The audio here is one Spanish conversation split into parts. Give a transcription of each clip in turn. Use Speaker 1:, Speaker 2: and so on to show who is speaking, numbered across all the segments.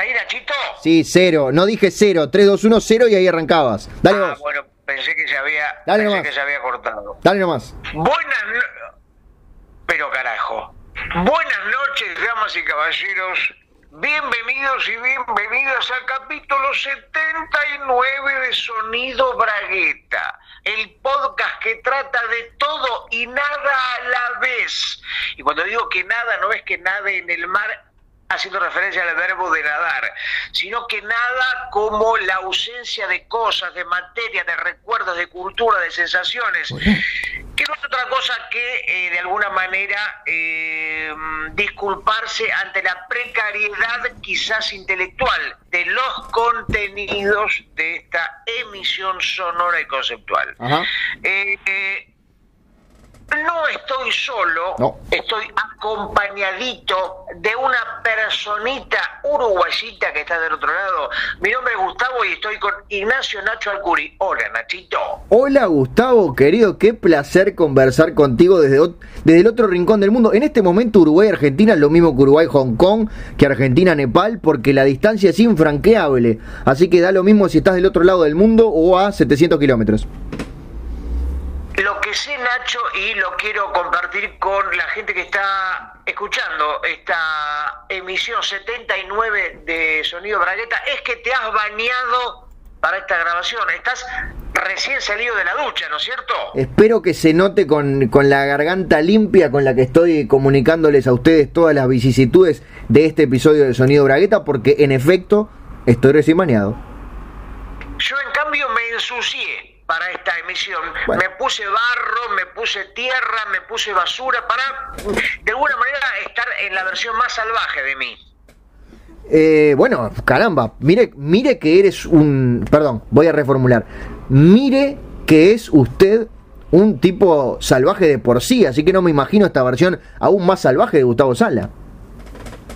Speaker 1: ahí, Nachito?
Speaker 2: Sí, cero. No dije cero. 3, 2, 1, cero y ahí arrancamos. Dale
Speaker 1: ah,
Speaker 2: vos.
Speaker 1: bueno, pensé que se había,
Speaker 2: Dale
Speaker 1: pensé que se había cortado.
Speaker 2: Dale nomás.
Speaker 1: Buenas no- Pero carajo. Buenas noches, damas y caballeros. Bienvenidos y bienvenidas al capítulo 79 de Sonido Bragueta, el podcast que trata de todo y nada a la vez. Y cuando digo que nada, no es que nade en el mar haciendo referencia al verbo de nadar, sino que nada como la ausencia de cosas, de materia, de recuerdos, de cultura, de sensaciones, que no es otra cosa que eh, de alguna manera eh, disculparse ante la precariedad quizás intelectual de los contenidos de esta emisión sonora y conceptual. Eh, no estoy solo,
Speaker 2: No.
Speaker 1: estoy acompañadito de una personita uruguayita que está del otro lado. Mi nombre es Gustavo y estoy con Ignacio Nacho Alcuri. Hola, Nachito.
Speaker 2: Hola Gustavo, querido, qué placer conversar contigo desde, desde el otro rincón del mundo. En este momento Uruguay Argentina es lo mismo que Uruguay Hong Kong, que Argentina Nepal, porque la distancia es infranqueable. Así que da lo mismo si estás del otro lado del mundo o a 700 kilómetros.
Speaker 1: Lo que sé, Nacho, y lo quiero compartir con la gente que está escuchando esta emisión 79 de Sonido Bragueta, es que te has bañado para esta grabación. Estás recién salido de la ducha, ¿no es cierto?
Speaker 2: Espero que se note con, con la garganta limpia con la que estoy comunicándoles a ustedes todas las vicisitudes de este episodio de Sonido Bragueta, porque en efecto estoy recién bañado.
Speaker 1: Yo en cambio me ensucié para esta emisión.
Speaker 2: Bueno.
Speaker 1: Me puse barro, me puse tierra, me puse basura para, de alguna manera, estar en la versión más salvaje de mí.
Speaker 2: Eh, bueno, caramba, mire, mire que eres un... Perdón, voy a reformular. Mire que es usted un tipo salvaje de por sí, así que no me imagino esta versión aún más salvaje de Gustavo Sala.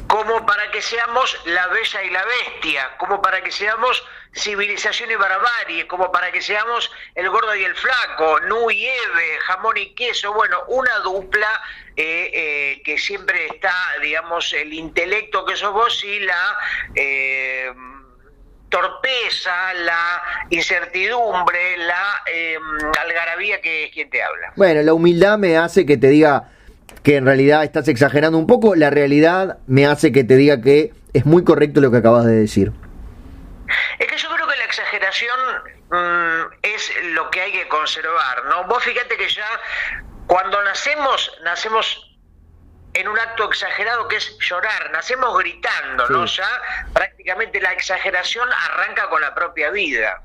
Speaker 1: Como para que seamos la bella y la bestia, como para que seamos civilización y barbarie, como para que seamos el gordo y el flaco, Nu y Eve, jamón y queso, bueno, una dupla eh, eh, que siempre está, digamos, el intelecto que sos vos y la... eh, torpeza, la incertidumbre, la eh, algarabía que es quien te habla.
Speaker 2: Bueno, la humildad me hace que te diga que en realidad estás exagerando un poco, la realidad me hace que te diga que es muy correcto lo que acabas de decir.
Speaker 1: Es que yo creo exageración mm, es lo que hay que conservar, ¿no? Vos fíjate que ya cuando nacemos, nacemos en un acto exagerado que es llorar, nacemos gritando, ¿no? Ya prácticamente la exageración arranca con la propia vida.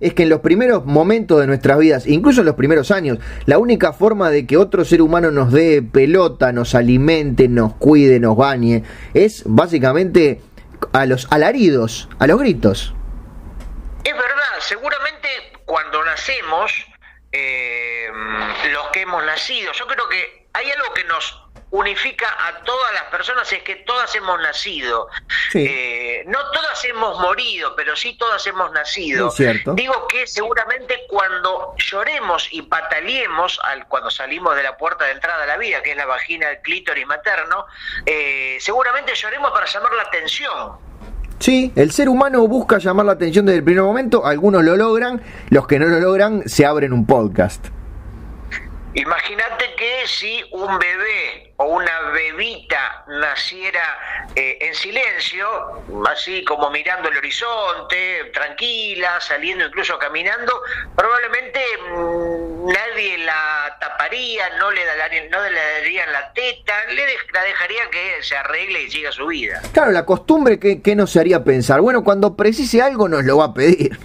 Speaker 2: es que en los primeros momentos de nuestras vidas, incluso en los primeros años, la única forma de que otro ser humano nos dé pelota, nos alimente, nos cuide, nos bañe, es básicamente a los alaridos, a los gritos.
Speaker 1: Seguramente cuando nacemos, eh, los que hemos nacido, yo creo que hay algo que nos unifica a todas las personas, es que todas hemos nacido.
Speaker 2: Sí.
Speaker 1: Eh, no todas hemos morido, pero sí todas hemos nacido.
Speaker 2: Cierto.
Speaker 1: Digo que seguramente cuando lloremos y pataleemos, al, cuando salimos de la puerta de entrada a la vida, que es la vagina del clítoris materno, eh, seguramente lloremos para llamar la atención.
Speaker 2: Sí, el ser humano busca llamar la atención desde el primer momento, algunos lo logran, los que no lo logran se abren un podcast.
Speaker 1: Imagínate que si un bebé o una bebita naciera eh, en silencio, así como mirando el horizonte, tranquila, saliendo incluso caminando, probablemente mm, nadie la taparía, no le, darían, no le darían la teta, le dej- la dejaría que se arregle y siga su vida.
Speaker 2: Claro, la costumbre que, que nos haría pensar, bueno, cuando precise algo nos lo va a pedir.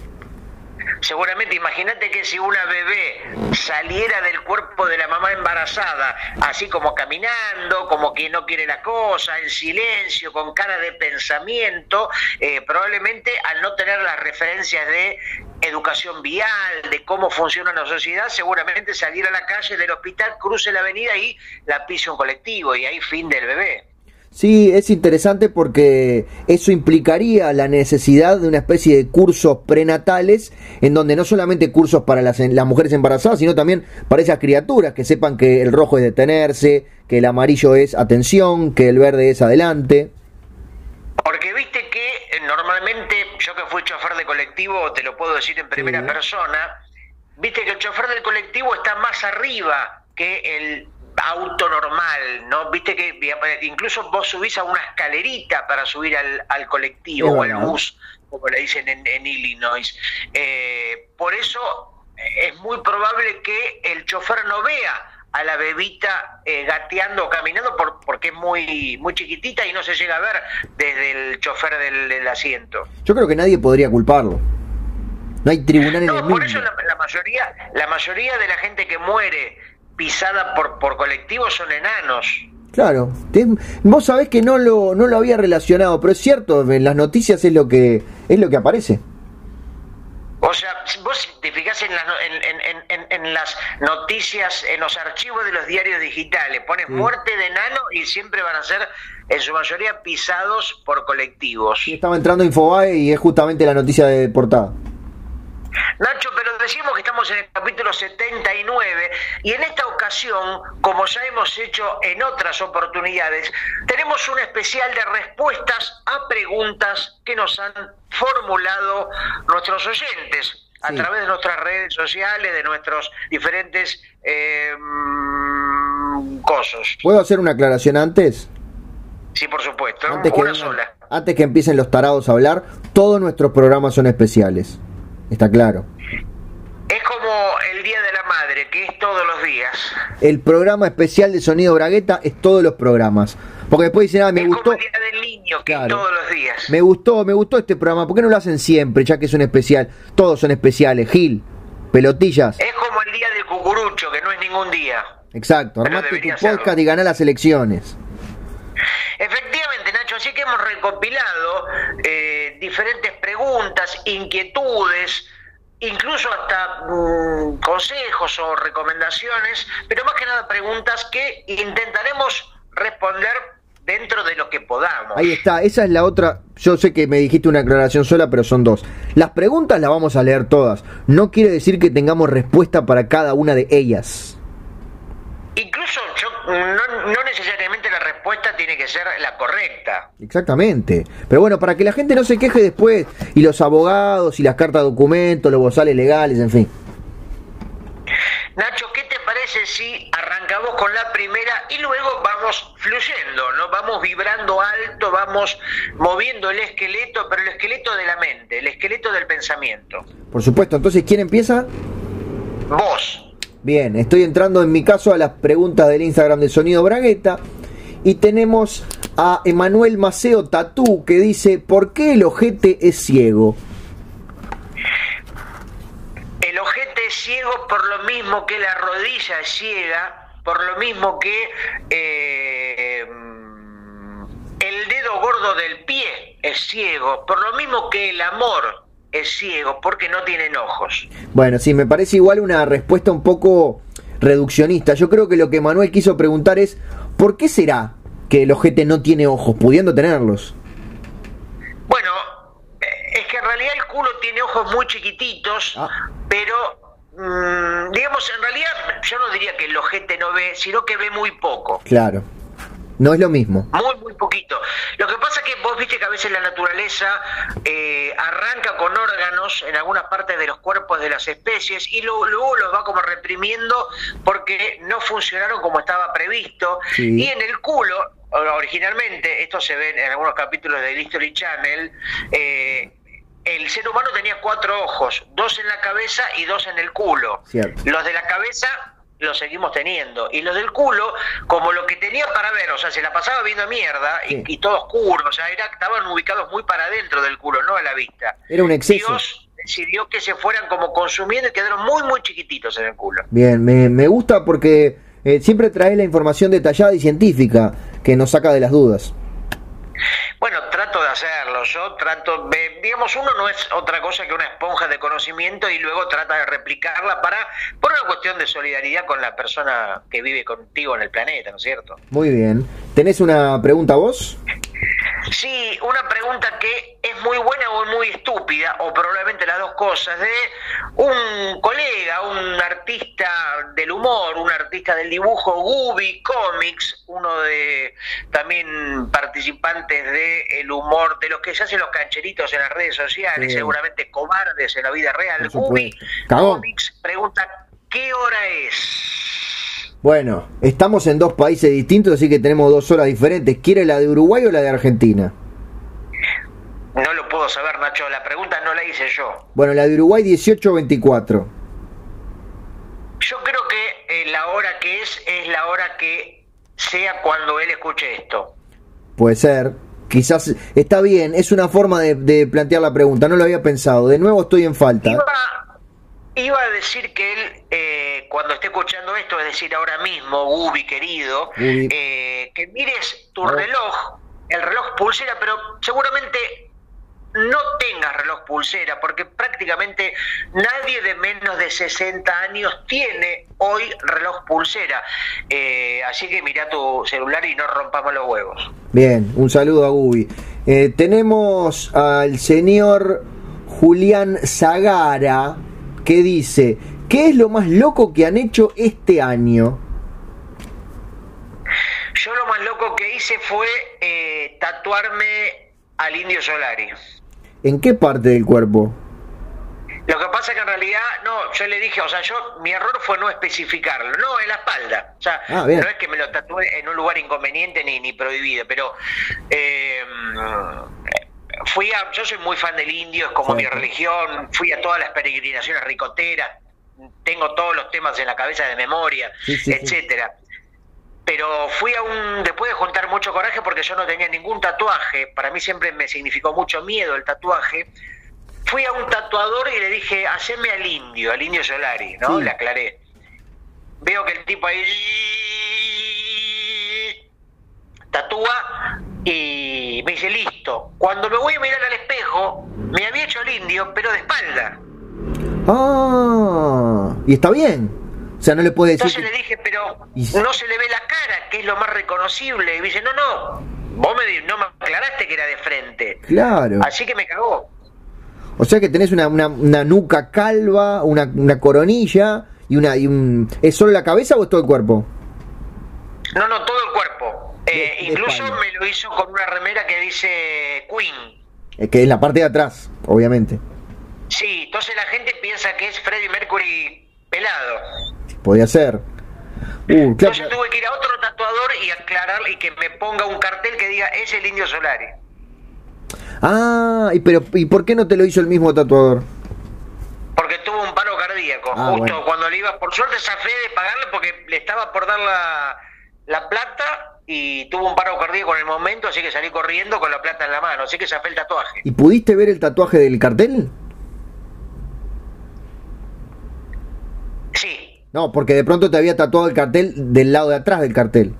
Speaker 1: Seguramente, imagínate que si una bebé saliera del cuerpo de la mamá embarazada, así como caminando, como que no quiere la cosa, en silencio, con cara de pensamiento, eh, probablemente al no tener las referencias de educación vial, de cómo funciona la sociedad, seguramente salir a la calle del hospital, cruce la avenida y la pise un colectivo y ahí fin del bebé.
Speaker 2: Sí, es interesante porque eso implicaría la necesidad de una especie de cursos prenatales, en donde no solamente cursos para las, las mujeres embarazadas, sino también para esas criaturas que sepan que el rojo es detenerse, que el amarillo es atención, que el verde es adelante.
Speaker 1: Porque viste que fui chofer de colectivo, te lo puedo decir en primera persona, viste que el chofer del colectivo está más arriba que el auto normal, ¿no? Viste que incluso vos subís a una escalerita para subir al, colectivo o al bus, como le dicen en, Illinois. Eh, por eso es muy probable que el chofer no vea a la bebita eh, gateando o caminando por, porque es muy, muy chiquitita y no se llega a ver desde el chofer del, asiento.
Speaker 2: Yo creo que nadie podría culparlo. No hay tribunal en no,
Speaker 1: por eso la, mayoría, la mayoría de la gente que muere pisada por, por colectivos son enanos.
Speaker 2: Claro, vos sabés que no lo, no lo había relacionado, pero es cierto, en las noticias es lo que es lo que aparece.
Speaker 1: O sea, vos te fijás en, en, las noticias, en los archivos de los diarios digitales, pones muerte de enano y siempre van a ser, en su mayoría, pisados por colectivos.
Speaker 2: Sí, estaba entrando Infobae y es justamente la noticia de portada.
Speaker 1: Nacho, pero decimos que estamos en el capítulo 79 y en esta ocasión, como ya hemos hecho en otras oportunidades, tenemos un especial de respuestas a preguntas que nos han formulado nuestros oyentes a través de nuestras redes sociales, de nuestros diferentes eh, cosas.
Speaker 2: ¿Puedo hacer una aclaración antes?
Speaker 1: Sí, por supuesto.
Speaker 2: Antes que, antes que empiecen los tarados a hablar, todos nuestros programas son especiales. Está claro.
Speaker 1: Es como el Día de la Madre, que es todos los días.
Speaker 2: El programa especial de Sonido Bragueta es todos los programas. Porque después dicen, ah, me gustó.
Speaker 1: Como el Día del Niño, que es todos los días.
Speaker 2: Me gustó, me gustó este programa. ¿Por qué no lo hacen siempre, ya que es un especial? Todos son especiales. Gil, pelotillas.
Speaker 1: Es como el Día del Cucurucho, que no es ningún día.
Speaker 2: Exacto, armate tu podcast y ganá las elecciones.
Speaker 1: Efectivamente, así que hemos recopilado eh, diferentes preguntas, inquietudes, incluso hasta mm, consejos o recomendaciones, pero más que nada preguntas que intentaremos responder dentro de lo que podamos.
Speaker 2: Ahí está, esa es la otra, yo sé que me dijiste una aclaración sola, pero son dos. Las preguntas las vamos a leer todas, no quiere decir que tengamos respuesta para cada una de ellas.
Speaker 1: Incluso no, necesariamente la respuesta tiene que ser la correcta.
Speaker 2: Exactamente. Pero bueno, para que la gente no se queje después, y los abogados, y las cartas de documento, los bozales legales, en fin.
Speaker 1: Nacho, ¿qué te parece si arrancamos con la primera y luego vamos fluyendo, ¿no? Vamos vibrando alto, vamos moviendo el esqueleto, pero el esqueleto de la mente, el esqueleto del pensamiento.
Speaker 2: Por supuesto, entonces, ¿quién empieza?
Speaker 1: Vos.
Speaker 2: Bien, estoy entrando en mi caso a las preguntas del Instagram de Sonido Bragueta y tenemos a Emanuel Maceo Tatú que dice, ¿por qué el ojete es ciego?
Speaker 1: El ojete es ciego por lo mismo que la rodilla es ciega, por lo mismo que eh, el dedo gordo del pie es ciego, por lo mismo que el amor es ciego porque no tienen ojos.
Speaker 2: Bueno, sí, me parece igual una respuesta un poco reduccionista. Yo creo que lo que Manuel quiso preguntar es, ¿por qué será que el ojete no tiene ojos, pudiendo tenerlos?
Speaker 1: Bueno, es que en realidad el culo tiene ojos muy chiquititos, ah. pero mm, digamos, en realidad yo no diría que el ojete no ve, sino que ve muy poco.
Speaker 2: Claro. No es lo mismo.
Speaker 1: Muy, muy poquito. Lo que pasa es que vos viste que a veces la naturaleza eh, arranca con órganos en algunas partes de los cuerpos de las especies y luego, los va como reprimiendo porque no funcionaron como estaba previsto. Y en el culo, originalmente, esto se ve en algunos capítulos de History Channel, eh, el ser humano tenía cuatro ojos, dos en la cabeza y dos en el culo. Los de la cabeza lo seguimos teniendo. Y los del culo, como lo que tenía para ver, o sea, se la pasaba viendo mierda y, todo oscuro, o sea, era, estaban ubicados muy para adentro del culo, no a la vista.
Speaker 2: Era un exceso.
Speaker 1: Dios decidió que se fueran como consumiendo y quedaron muy, muy chiquititos en el culo.
Speaker 2: Bien, me, me gusta porque eh, siempre trae la información detallada y científica que nos saca de las dudas.
Speaker 1: Bueno, trato de hacerlo. Yo trato, digamos, uno no es otra cosa que una esponja de conocimiento y luego trata de replicarla para, por una cuestión de solidaridad con la persona que vive contigo en el planeta, ¿no es cierto?
Speaker 2: Muy bien. ¿Tenés una pregunta vos?
Speaker 1: Sí, una pregunta que es muy buena o muy estúpida, o probablemente las dos cosas, de un colega, un artista del humor, un artista del dibujo, Gubi Comics, uno de también participantes del el humor, de los que se hacen los cancheritos en las redes sociales, seguramente cobardes en la vida real. Gubi Comics pregunta, ¿qué hora es?
Speaker 2: Bueno, estamos en dos países distintos, así que tenemos dos horas diferentes. ¿Quiere la de Uruguay o la de Argentina?
Speaker 1: No lo puedo saber, Nacho. La pregunta no la hice yo.
Speaker 2: Bueno, la de Uruguay 1824.
Speaker 1: Yo creo que eh, la hora que es es la hora que sea cuando él escuche esto.
Speaker 2: Puede ser. Quizás está bien. Es una forma de, plantear la pregunta. No lo había pensado. De nuevo estoy en falta.
Speaker 1: Iba, a decir que él, eh, cuando esté escuchando esto, es decir, ahora mismo, Gubi querido, eh, que mires tu reloj, el reloj pulsera, pero seguramente no tengas reloj pulsera, porque prácticamente nadie de menos de 60 años tiene hoy reloj pulsera. Eh, así que mira tu celular y no rompamos los huevos.
Speaker 2: Bien, un saludo a Gubi. Eh, tenemos al señor Julián Zagara que dice, ¿qué es lo más loco que han hecho este año?
Speaker 1: Yo lo más loco que hice fue eh, tatuarme al Indio Solari.
Speaker 2: ¿En qué parte del cuerpo?
Speaker 1: Lo que pasa es que en realidad, no, yo le dije, o sea, yo, mi error fue no especificarlo, no, en la espalda. O sea, ah, no es que me lo tatué en un lugar inconveniente ni, ni prohibido, pero eh, fui a, yo soy muy fan del indio, es como mi religión, fui a todas las peregrinaciones ricoteras, tengo todos los temas en la cabeza de memoria, etcétera pero fui a un, después de juntar mucho coraje porque yo no tenía ningún tatuaje, para mí siempre me significó mucho miedo el tatuaje, fui a un tatuador y le dije, haceme al indio, al indio Solari, ¿no? Le aclaré. Veo que el tipo ahí tatúa y me dice, listo. Cuando me voy a mirar al espejo, me había hecho el indio, pero de espalda.
Speaker 2: Ah, y está bien. O sea, no le puede decir.
Speaker 1: Entonces le dije, pero no se le ve la cara, que es lo más reconocible. Y me dice, no, no, vos me, no me aclaraste que era de frente.
Speaker 2: Claro.
Speaker 1: Así que me cagó.
Speaker 2: O sea que tenés una, una, nuca calva, una, una, coronilla y una y un... ¿Es solo la cabeza o es todo el cuerpo?
Speaker 1: No, no, todo el cuerpo. Eh, incluso me lo hizo con una remera que dice Queen.
Speaker 2: Es que es la parte de atrás, obviamente.
Speaker 1: Sí, entonces la gente piensa que es Freddie Mercury pelado
Speaker 2: podía ser.
Speaker 1: Uh, Entonces tuve que ir a otro tatuador y aclarar y que me ponga un cartel que diga es el indio Solari.
Speaker 2: Ah, y pero ¿y por qué no te lo hizo el mismo tatuador?
Speaker 1: Porque tuvo un paro cardíaco, ah, justo cuando le iba, por suerte fe de pagarle porque le estaba por dar la, la plata y tuvo un paro cardíaco en el momento, así que salí corriendo con la plata en la mano, así que zafé el tatuaje.
Speaker 2: ¿Y pudiste ver el tatuaje del cartel?
Speaker 1: Sí,
Speaker 2: no, porque de pronto te había tatuado el cartel del lado de atrás del cartel.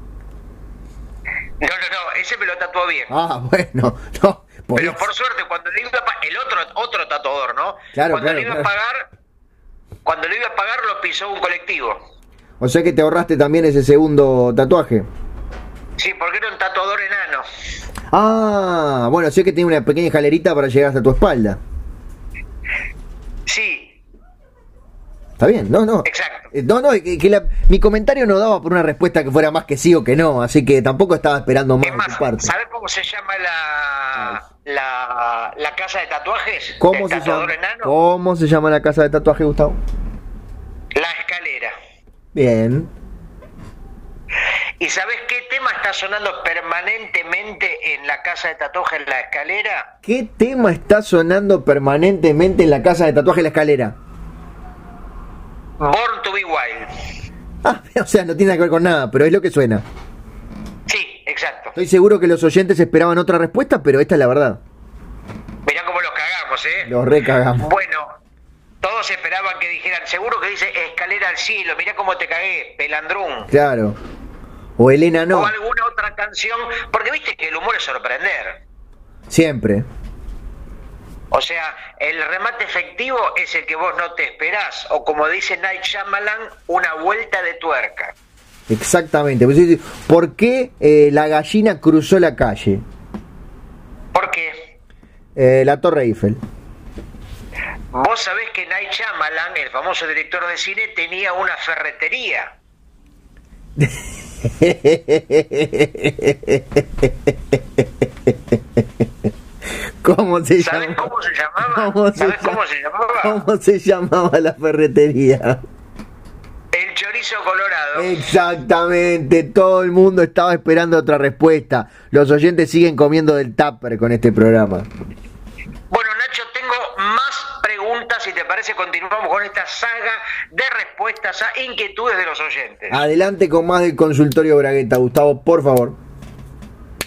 Speaker 1: No, no, no, ese me lo tatuó bien.
Speaker 2: Ah, bueno, no.
Speaker 1: Pero por suerte, cuando le iba a el otro, otro tatuador, ¿no?
Speaker 2: Claro,
Speaker 1: cuando
Speaker 2: le
Speaker 1: iba a pagar, cuando le iba a pagar lo pisó un colectivo.
Speaker 2: O sea que te ahorraste también ese segundo tatuaje.
Speaker 1: Sí, porque era un tatuador enano.
Speaker 2: Ah, bueno, sé que tiene una pequeña escalerita para llegar hasta tu espalda.
Speaker 1: Sí,
Speaker 2: Está bien, no, no.
Speaker 1: Exacto.
Speaker 2: Eh, no, no, que, mi comentario no daba por una respuesta que fuera más que sí o que no, así que tampoco estaba esperando más,
Speaker 1: de tu parte. ¿Sabes cómo se llama la, la, la, casa de tatuajes?
Speaker 2: ¿Cómo se, llama? ¿Cómo se llama la casa de tatuajes, Gustavo?
Speaker 1: La escalera.
Speaker 2: Bien.
Speaker 1: ¿Y sabes qué tema está sonando permanentemente en la casa de tatuajes La Escalera?
Speaker 2: ¿Qué tema está sonando permanentemente en la casa de tatuajes La Escalera?
Speaker 1: Born to be Wild.
Speaker 2: Ah, o sea, no tiene que ver con nada, pero es lo que suena.
Speaker 1: Sí, exacto.
Speaker 2: Estoy seguro que los oyentes esperaban otra respuesta, pero esta es la verdad.
Speaker 1: Mirá cómo los cagamos, ¿eh?
Speaker 2: Los recagamos.
Speaker 1: Bueno, todos esperaban que dijeran, seguro que dice escalera al cielo, mirá cómo te cagué, pelandrún.
Speaker 2: Claro. O Elena no.
Speaker 1: O alguna otra canción, porque viste que el humor es sorprender.
Speaker 2: Siempre.
Speaker 1: O sea, el remate efectivo es el que vos no te esperás, o como dice Night Shyamalan, una vuelta de tuerca.
Speaker 2: Exactamente. Pues, ¿Por qué eh, la gallina cruzó la calle? Eh, la Torre Eiffel.
Speaker 1: Vos sabés que Night Shyamalan, el famoso director de cine, tenía una ferretería.
Speaker 2: ¿Cómo se
Speaker 1: ¿Sabés
Speaker 2: llama?
Speaker 1: cómo se llamaba?
Speaker 2: ¿Cómo se
Speaker 1: ¿Sabés
Speaker 2: llama-
Speaker 1: cómo se llamaba?
Speaker 2: ¿Cómo se llamaba la ferretería?
Speaker 1: El chorizo colorado.
Speaker 2: Exactamente, todo el mundo estaba esperando otra respuesta. Los oyentes siguen comiendo del tupper con este programa.
Speaker 1: Bueno, Nacho, tengo más preguntas. Si te parece, continuamos con esta saga de respuestas a inquietudes de los oyentes.
Speaker 2: Adelante con más del consultorio Bragueta, Gustavo, por favor.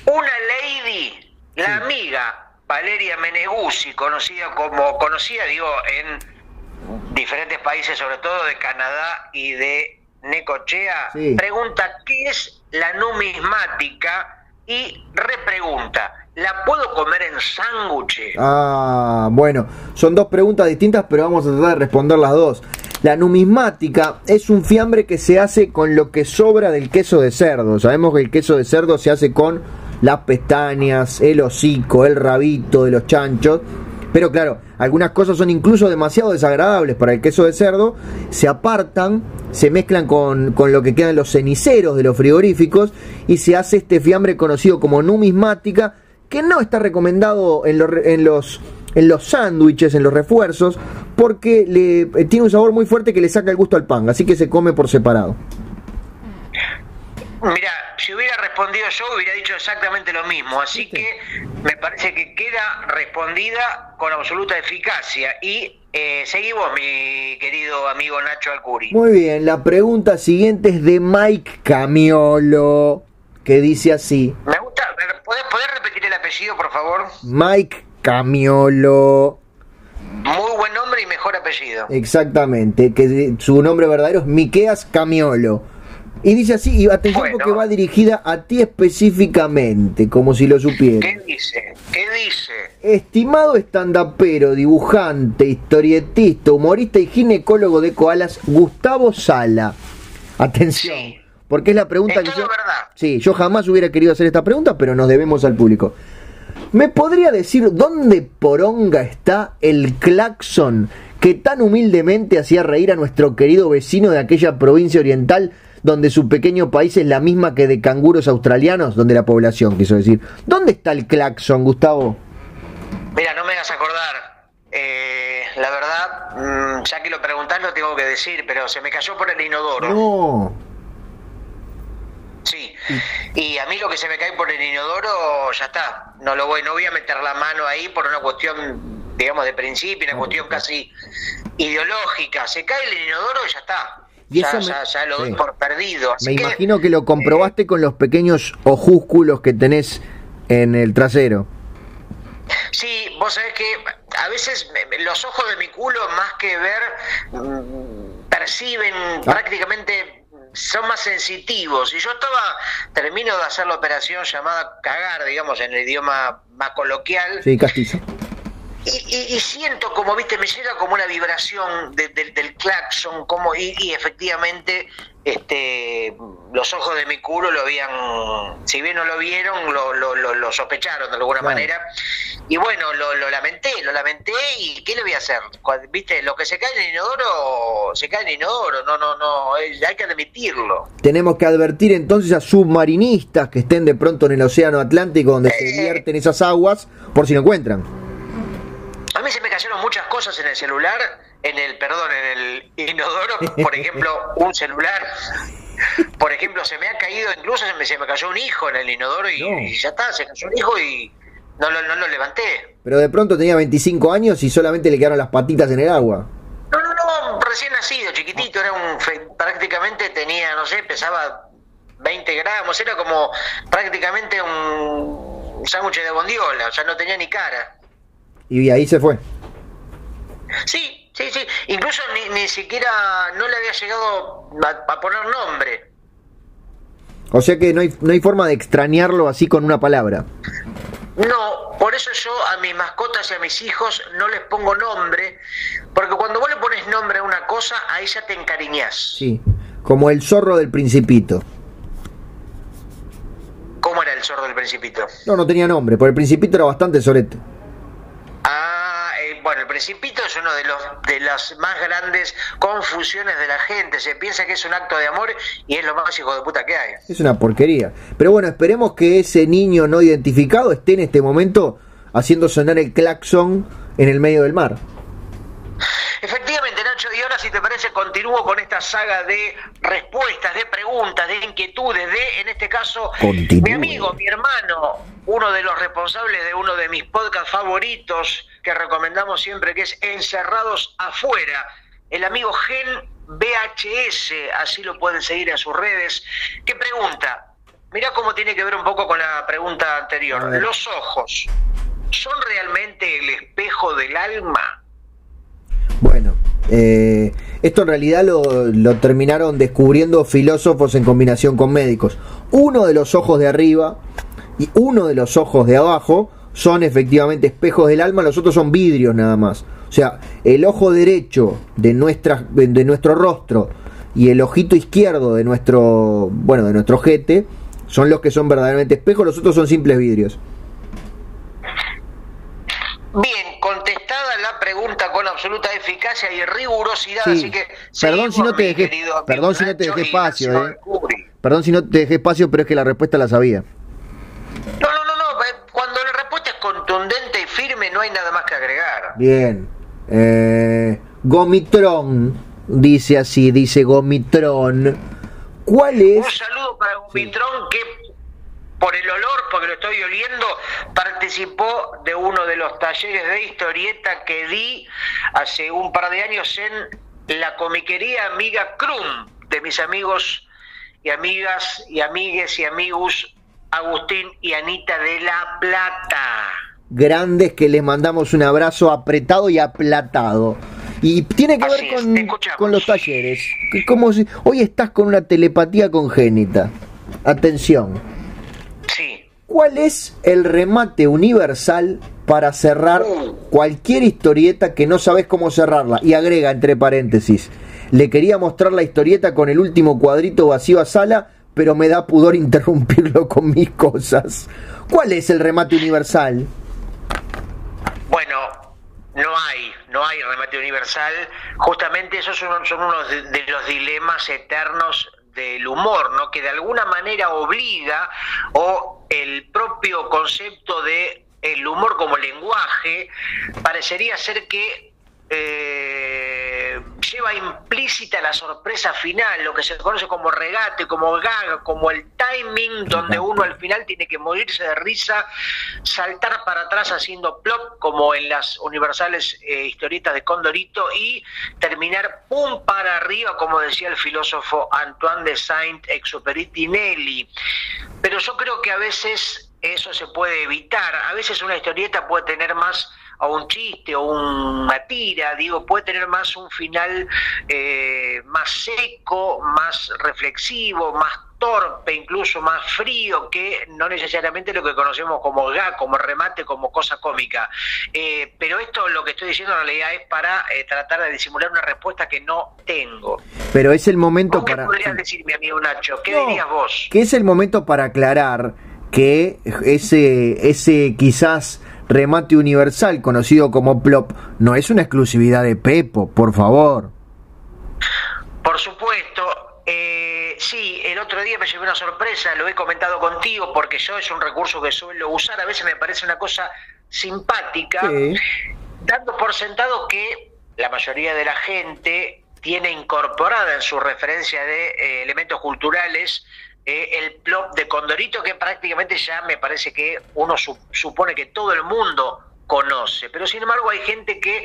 Speaker 1: Una lady, la amiga Valeria Meneguzzi, conocida como, conocida, digo, en diferentes países, sobre todo de Canadá y de Necochea,
Speaker 2: Sí.
Speaker 1: pregunta qué es la numismática y repregunta, ¿la puedo comer en sándwiches?
Speaker 2: Ah, bueno, son dos preguntas distintas, pero vamos a tratar de responder las dos. La numismática es un fiambre que se hace con lo que sobra del queso de cerdo. Sabemos que el queso de cerdo se hace con las pestañas, el hocico, el rabito de los chanchos. Pero claro, algunas cosas son incluso demasiado desagradables para el queso de cerdo, se apartan, se mezclan con, con lo que quedan los ceniceros de los frigoríficos y se hace este fiambre conocido como numismática, que no está recomendado en los, re- en los, en los sándwiches, en los refuerzos, porque le, eh, tiene un sabor muy fuerte que le saca el gusto al pan, así que se come por separado.
Speaker 1: Mira, si hubiera respondido yo hubiera dicho exactamente lo mismo, así que me parece que queda respondida con absoluta eficacia. Y eh, seguimos, mi querido amigo Nacho Alcuri.
Speaker 2: Muy bien, la pregunta siguiente es de Mike Camiolo, que dice así.
Speaker 1: Me gusta, ¿podés, podés repetir el apellido, por favor?
Speaker 2: Mike Camiolo.
Speaker 1: Muy buen nombre y mejor apellido.
Speaker 2: Exactamente, que su nombre verdadero es Miqueas Camiolo. Y dice así, y atención
Speaker 1: Bueno.
Speaker 2: porque va dirigida a ti específicamente, como si lo supiera.
Speaker 1: ¿Qué dice? ¿Qué dice?
Speaker 2: Estimado estandapero, dibujante, historietista, humorista y ginecólogo de koalas, Gustavo Sala. Atención,
Speaker 1: Sí.
Speaker 2: Porque es la pregunta
Speaker 1: Es
Speaker 2: que yo...
Speaker 1: verdad.
Speaker 2: Sí, yo jamás hubiera querido hacer esta pregunta, pero nos debemos al público. ¿Me podría decir dónde poronga está el claxon que tan humildemente hacía reír a nuestro querido vecino de aquella provincia oriental donde su pequeño país es la misma que de canguros australianos, donde la población, quiso decir? ¿Dónde está el claxon, Gustavo?
Speaker 1: Mira, no me hagas acordar. Eh, la verdad, mm, ya que lo preguntás lo tengo que decir, pero se me cayó por el inodoro.
Speaker 2: No.
Speaker 1: Sí, y a mí lo que se me cae por el inodoro, ya está. No lo voy, no voy a meter la mano ahí por una cuestión, digamos, de principio, una cuestión casi ideológica. Se cae el inodoro y ya está.
Speaker 2: Y
Speaker 1: ya,
Speaker 2: me-
Speaker 1: ya, ya lo doy por perdido. Así
Speaker 2: Me
Speaker 1: que,
Speaker 2: imagino que lo comprobaste con los pequeños ojúsculos que tenés en el trasero.
Speaker 1: Sí, vos sabés que a veces los ojos de mi culo, más que ver, mm, perciben
Speaker 2: Ah.
Speaker 1: prácticamente, son más sensitivos. Y yo estaba, termino de hacer la operación llamada cagar, digamos, en el idioma más coloquial.
Speaker 2: Sí, castizo.
Speaker 1: Y, y- y siento como, viste, me llega como una vibración de- del- del claxon, como, y, y efectivamente este los ojos de mi culo lo habían, si bien no lo vieron, lo, lo, lo- lo sospecharon de alguna
Speaker 2: Claro.
Speaker 1: manera. Y bueno, lo, lamenté, lo lamenté, y ¿qué le voy a hacer? Viste, lo que se cae en el inodoro, se cae en el inodoro, no, no, no, eh, hay que admitirlo.
Speaker 2: Tenemos que advertir entonces a submarinistas que estén de pronto en el Océano Atlántico donde se
Speaker 1: Eh.
Speaker 2: vierten esas aguas por si lo encuentran.
Speaker 1: A mí se me cayeron muchas cosas en el celular, en el, perdón, en el inodoro, por ejemplo, un celular. Por ejemplo, se me ha caído, incluso se me, se me cayó un hijo en el inodoro y,
Speaker 2: No.
Speaker 1: y ya está, se cayó un hijo y no lo, no lo levanté.
Speaker 2: Pero de pronto tenía 25 años y solamente le quedaron las patitas en el agua.
Speaker 1: No, no, no, recién nacido, chiquitito, era un, prácticamente tenía, no sé, pesaba 20 gramos, era como prácticamente un sándwich de bondiola, o sea, no tenía ni cara.
Speaker 2: Y ahí se fue.
Speaker 1: Sí, sí, sí. Incluso ni, ni siquiera no le había llegado a, a poner nombre.
Speaker 2: O sea que no hay, no hay forma de extrañarlo así con una palabra.
Speaker 1: No, por eso yo a mis mascotas y a mis hijos no les pongo nombre, porque cuando vos le pones nombre a una cosa, ahí ya te encariñás.
Speaker 2: Sí. Como el zorro del principito.
Speaker 1: ¿Cómo era el sordo del principito?
Speaker 2: No, no tenía nombre, porque el principito era bastante sorete.
Speaker 1: Precipito es uno de los de las más grandes confusiones de la gente. Se piensa que es un acto de amor y es lo más hijo de puta que hay.
Speaker 2: Es una porquería. Pero bueno, esperemos que ese niño no identificado esté en este momento haciendo sonar el claxon en el medio del mar.
Speaker 1: Efectivamente, Nacho, y ahora si te con esta saga de respuestas, de preguntas, de inquietudes, de, en este caso, mi amigo, mi hermano, uno de los responsables de uno de mis podcasts favoritos que recomendamos siempre, que es Encerrados Afuera, el amigo Gen VHS, así lo pueden seguir en sus redes, que pregunta, mira cómo tiene que ver un poco con la pregunta anterior, los ojos, ¿son realmente el espejo del alma?
Speaker 2: Bueno, eh, esto en realidad lo, terminaron descubriendo filósofos en combinación con médicos. Uno de los ojos de arriba y uno de los ojos de abajo son efectivamente espejos del alma, los otros son vidrios nada más. O sea, el ojo derecho de, nuestra, de nuestro rostro y el ojito izquierdo de nuestro, bueno, de nuestro jete son los que son verdaderamente espejos, los otros son simples vidrios.
Speaker 1: Bien, contestada la pregunta con absoluta eficacia y rigurosidad, así que
Speaker 2: perdón si no te dejé, perdón si no te dejé espacio, eh. perdón si no te dejé espacio, pero es que la respuesta la sabía.
Speaker 1: No, no, no, no, eh, cuando la respuesta es contundente y firme no hay nada más que agregar.
Speaker 2: Bien, eh, Gomitron dice así, dice Gomitron. ¿Cuál es?
Speaker 1: Un saludo para Gomitron que por el olor, porque lo estoy oliendo, participó de uno de los talleres de historieta que di hace un par de años en la comiquería Amiga Krum, de mis amigos y amigas y amigues y amigos Agustín y Anita de La Plata.
Speaker 2: Grandes que les mandamos un abrazo apretado y aplatado. Y tiene que ver con, con, los talleres. Como si, hoy estás con una telepatía congénita. Atención. ¿Cuál es el remate universal para cerrar cualquier historieta que no sabes cómo cerrarla? Y agrega entre paréntesis, le quería mostrar la historieta con el último cuadrito vacío a sala, pero me da pudor interrumpirlo con mis cosas. ¿Cuál es el remate universal?
Speaker 1: Bueno, no hay, no hay remate universal. Justamente esos son, unos de los dilemas eternos del humor, ¿no? que de alguna manera obliga o el propio concepto de el humor como lenguaje parecería ser que eh, lleva implícita la sorpresa final, lo que se conoce como regate, como gag, como el timing, donde uno al final tiene que morirse de risa, saltar para atrás haciendo plop, como en las universales eh, historietas de Condorito, y terminar pum para arriba, como decía el filósofo Antoine de Saint-Exupéry Tinelli. Pero yo creo que a veces eso se puede evitar, a veces una historieta puede tener más o un chiste o una tira, digo, puede tener más un final eh, más seco, más reflexivo, más torpe, incluso más frío que no necesariamente lo que conocemos como gag, como remate, como cosa cómica. Eh, pero esto lo que estoy diciendo en realidad es para eh, tratar de disimular una respuesta que no tengo.
Speaker 2: Pero es el momento
Speaker 1: ¿Qué
Speaker 2: para...
Speaker 1: podrías decir, mi amigo Nacho? ¿Qué dirías vos?
Speaker 2: Que es el momento para aclarar que ese, ese quizás remate universal conocido como plop no es una exclusividad de Pepo, por favor.
Speaker 1: Por supuesto, eh, sí, el otro día me llevé una sorpresa, lo he comentado contigo porque yo es un recurso que suelo usar, a veces me parece una cosa simpática, dando por sentado que la mayoría de la gente tiene incorporada en su referencia de eh, elementos culturales eh, el plop de Condorito que prácticamente ya me parece que uno supone que todo el mundo conoce, pero sin embargo hay gente que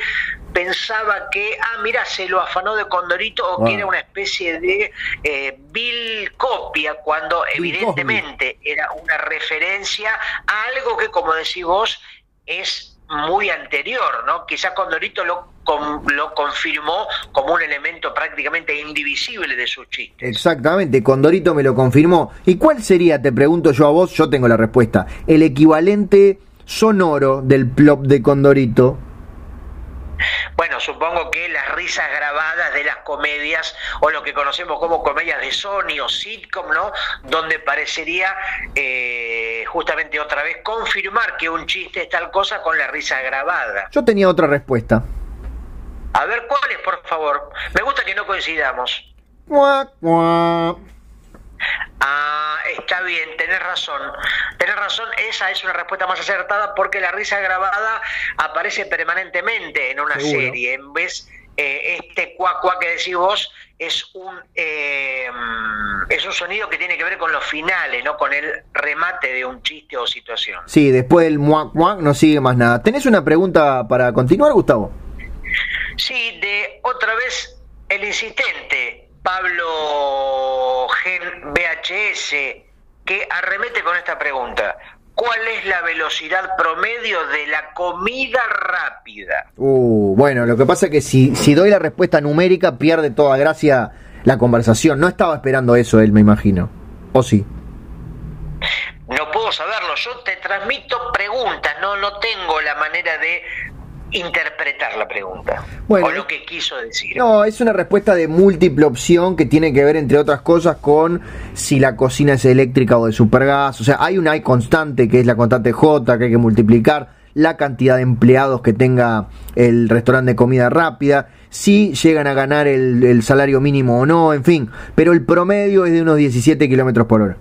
Speaker 1: pensaba que, ah, mira, se lo afanó de Condorito o que era una especie de eh, Bill copia, cuando evidentemente era una referencia a algo que, como decís vos, es muy anterior, ¿no? Quizás Condorito lo, lo confirmó como un elemento prácticamente indivisible de su chiste.
Speaker 2: Exactamente, Condorito me lo confirmó. ¿Y cuál sería, te pregunto yo a vos, yo tengo la respuesta, el equivalente sonoro del plop de Condorito?
Speaker 1: Bueno, supongo que las risas grabadas de las comedias o lo que conocemos como comedias de Sony o sitcom, ¿no? Donde parecería eh, justamente otra vez confirmar que un chiste es tal cosa con la risa grabada.
Speaker 2: Yo tenía otra respuesta.
Speaker 1: A ver, ¿cuáles, por favor? Me gusta que no coincidamos. Ah, está bien, tenés razón. Tenés razón, esa es una respuesta más acertada porque la risa grabada aparece permanentemente en una serie. En vez, eh, este cuac que decís vos es un, eh, es un sonido que tiene que ver con los finales, no con el remate de un chiste o situación.
Speaker 2: Sí, después del muac muac no sigue más nada. ¿Tenés una pregunta para continuar, Gustavo?
Speaker 1: Sí, de otra vez el insistente Pablo Gen VHS que arremete con esta pregunta. ¿Cuál es la velocidad promedio de la comida rápida?
Speaker 2: Uh, bueno, lo que pasa es que si, si doy la respuesta numérica pierde toda gracia la conversación. No estaba esperando eso él, me imagino. ¿O sí?
Speaker 1: No puedo saberlo. Yo te transmito preguntas. No, no tengo la manera de interpretar la pregunta o lo que quiso decir.
Speaker 2: No, es una respuesta de múltiple opción que tiene que ver, entre otras cosas, con si la cocina es eléctrica o de supergas. O sea, hay una I constante que es la constante J que hay que multiplicar, la cantidad de empleados que tenga el restaurante de comida rápida, si llegan a ganar el, el salario mínimo o no, en fin. Pero el promedio es de unos 17 kilómetros por hora.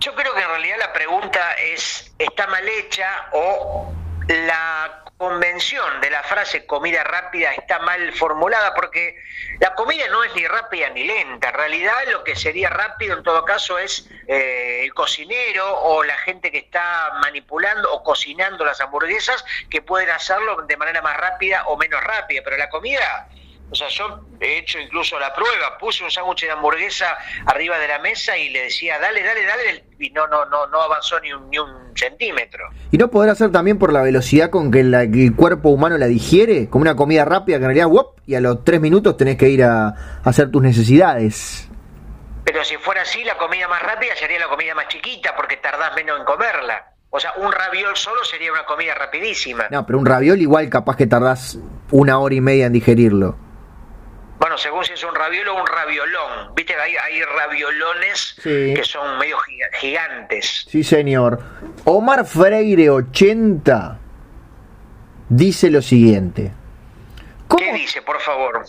Speaker 1: Yo creo que en realidad la pregunta es: ¿está mal hecha o la convención de la frase comida rápida está mal formulada porque la comida no es ni rápida ni lenta. En realidad lo que sería rápido en todo caso es eh, el cocinero o la gente que está manipulando o cocinando las hamburguesas que pueden hacerlo de manera más rápida o menos rápida. Pero la comida o sea, yo he hecho incluso la prueba, puse un sándwich de hamburguesa arriba de la mesa y le decía, dale, dale, dale, y no, no, no, no avanzó ni un, ni un centímetro.
Speaker 2: ¿Y no podrá ser también por la velocidad con que el cuerpo humano la digiere? Como una comida rápida que en realidad, ¡wop! y a los tres minutos tenés que ir a, hacer tus necesidades.
Speaker 1: Pero si fuera así, la comida más rápida sería la comida más chiquita, porque tardás menos en comerla. O sea, un raviol solo sería una comida rapidísima.
Speaker 2: No, pero un raviol igual capaz que tardás una hora y media en digerirlo.
Speaker 1: Bueno, según si es un raviolo o un raviolón. Viste que hay, hay raviolones que son medio gigantes.
Speaker 2: Sí, señor. Omar Freire 80 dice lo siguiente.
Speaker 1: ¿Qué dice, por favor?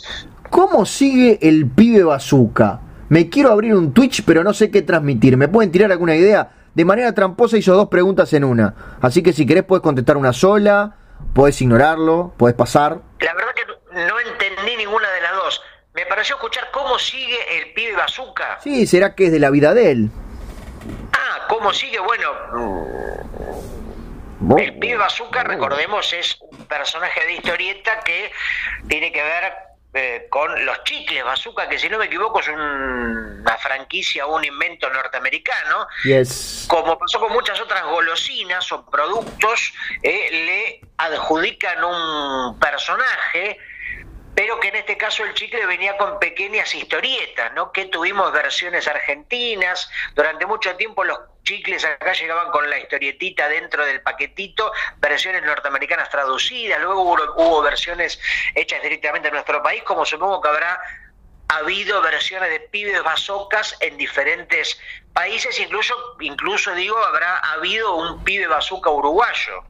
Speaker 2: ¿Cómo sigue el pibe bazooka? Me quiero abrir un Twitch, pero no sé qué transmitir. ¿Me pueden tirar alguna idea? De manera tramposa hizo dos preguntas en una. Así que si querés puedes contestar una sola, puedes ignorarlo, puedes pasar.
Speaker 1: La verdad que no entendí ninguna de las dos. Me pareció escuchar cómo sigue el pibe bazooka.
Speaker 2: Sí, será que es de la vida de él.
Speaker 1: Ah, ¿cómo sigue? Bueno, el pibe bazooka, recordemos, es un personaje de historieta que tiene que ver eh, con los chicles bazooka, que si no me equivoco es una franquicia o un invento norteamericano.
Speaker 2: Yes.
Speaker 1: Como pasó con muchas otras golosinas o productos, eh, le adjudican un personaje pero que en este caso el chicle venía con pequeñas historietas, ¿no? Que tuvimos versiones argentinas, durante mucho tiempo los chicles acá llegaban con la historietita dentro del paquetito, versiones norteamericanas traducidas, luego hubo, versiones hechas directamente en nuestro país, como supongo que habrá habido versiones de pibes bazocas en diferentes países, incluso, incluso digo, habrá habido un pibe bazooka uruguayo.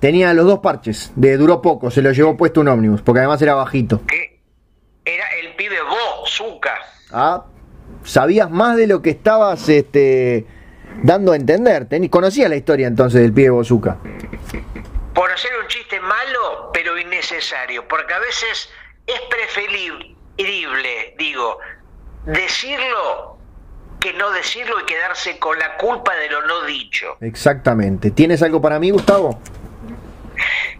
Speaker 2: Tenía los dos parches, de duró poco, se lo llevó puesto un ómnibus, porque además era bajito.
Speaker 1: ¿Qué? Era el pibe Bozuka.
Speaker 2: Ah, sabías más de lo que estabas este, dando a entender. conocías la historia entonces del pibe Bozuka.
Speaker 1: Por hacer un chiste malo, pero innecesario, porque a veces es preferible, digo, decirlo que no decirlo y quedarse con la culpa de lo no dicho.
Speaker 2: Exactamente. ¿Tienes algo para mí, Gustavo?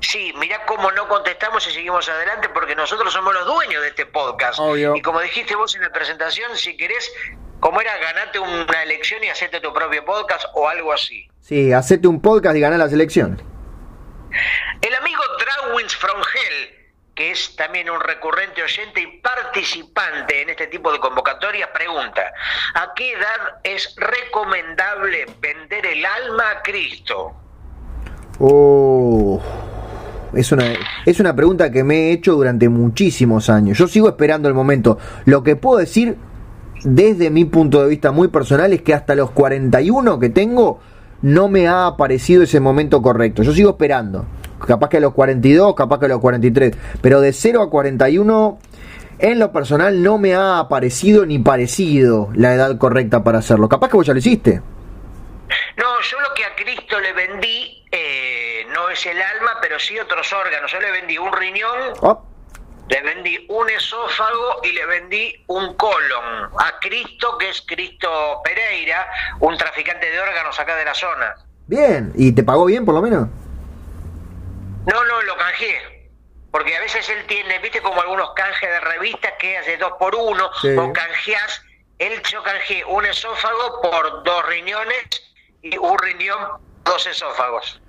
Speaker 1: Sí, mirá cómo no contestamos y seguimos adelante porque nosotros somos los dueños de este podcast. Y como dijiste vos en la presentación, si querés, como era, ganate una elección y hacete tu propio podcast o algo así.
Speaker 2: Sí, hacete un podcast y ganá las elecciones.
Speaker 1: El amigo Drawins from Hell, que es también un recurrente oyente y participante en este tipo de convocatorias, pregunta, ¿a qué edad es recomendable vender el alma a Cristo?
Speaker 2: Oh, es una, es una pregunta que me he hecho durante muchísimos años. Yo sigo esperando el momento. Lo que puedo decir desde mi punto de vista muy personal es que hasta los 41 que tengo no me ha aparecido ese momento correcto. Yo sigo esperando. capaz que a los 42, capaz que a los 43, pero de 0 a 41 en lo personal no me ha aparecido ni parecido la edad correcta para hacerlo. Capaz que vos ya lo hiciste.
Speaker 1: No, yo lo que a Cristo le vendí eh, no es el alma, pero sí otros órganos. Yo le vendí un riñón,
Speaker 2: Oh,
Speaker 1: le vendí un esófago y le vendí un colon a Cristo, que es Cristo Pereira, un traficante de órganos acá de la zona.
Speaker 2: bien, ¿y te pagó bien por lo menos?
Speaker 1: No, no, lo canjeé. Porque a veces él tiene, viste, como algunos canjes de revistas que hace dos por uno,
Speaker 2: Sí.
Speaker 1: o canjeás. Él yo canjeé un esófago por dos riñones y un riñón, dos esófagos.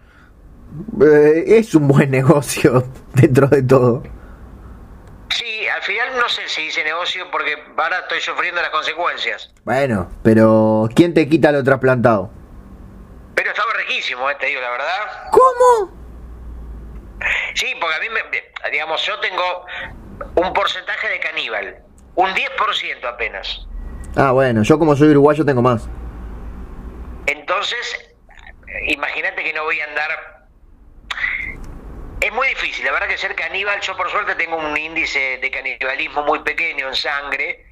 Speaker 2: Eh, es un buen negocio dentro de todo.
Speaker 1: Sí, al final no sé si hice negocio porque ahora estoy sufriendo las consecuencias.
Speaker 2: Bueno, pero ¿quién te quita lo trasplantado?
Speaker 1: Pero estaba riquísimo, eh, te digo la verdad.
Speaker 2: ¿Cómo?
Speaker 1: Sí, porque a mí, me, digamos, yo tengo un porcentaje de caníbal, un 10% apenas.
Speaker 2: Ah, bueno, yo como soy uruguayo tengo más.
Speaker 1: Entonces, imagínate que no voy a andar... Es muy difícil, la verdad que ser caníbal, yo por suerte tengo un índice de canibalismo muy pequeño en sangre,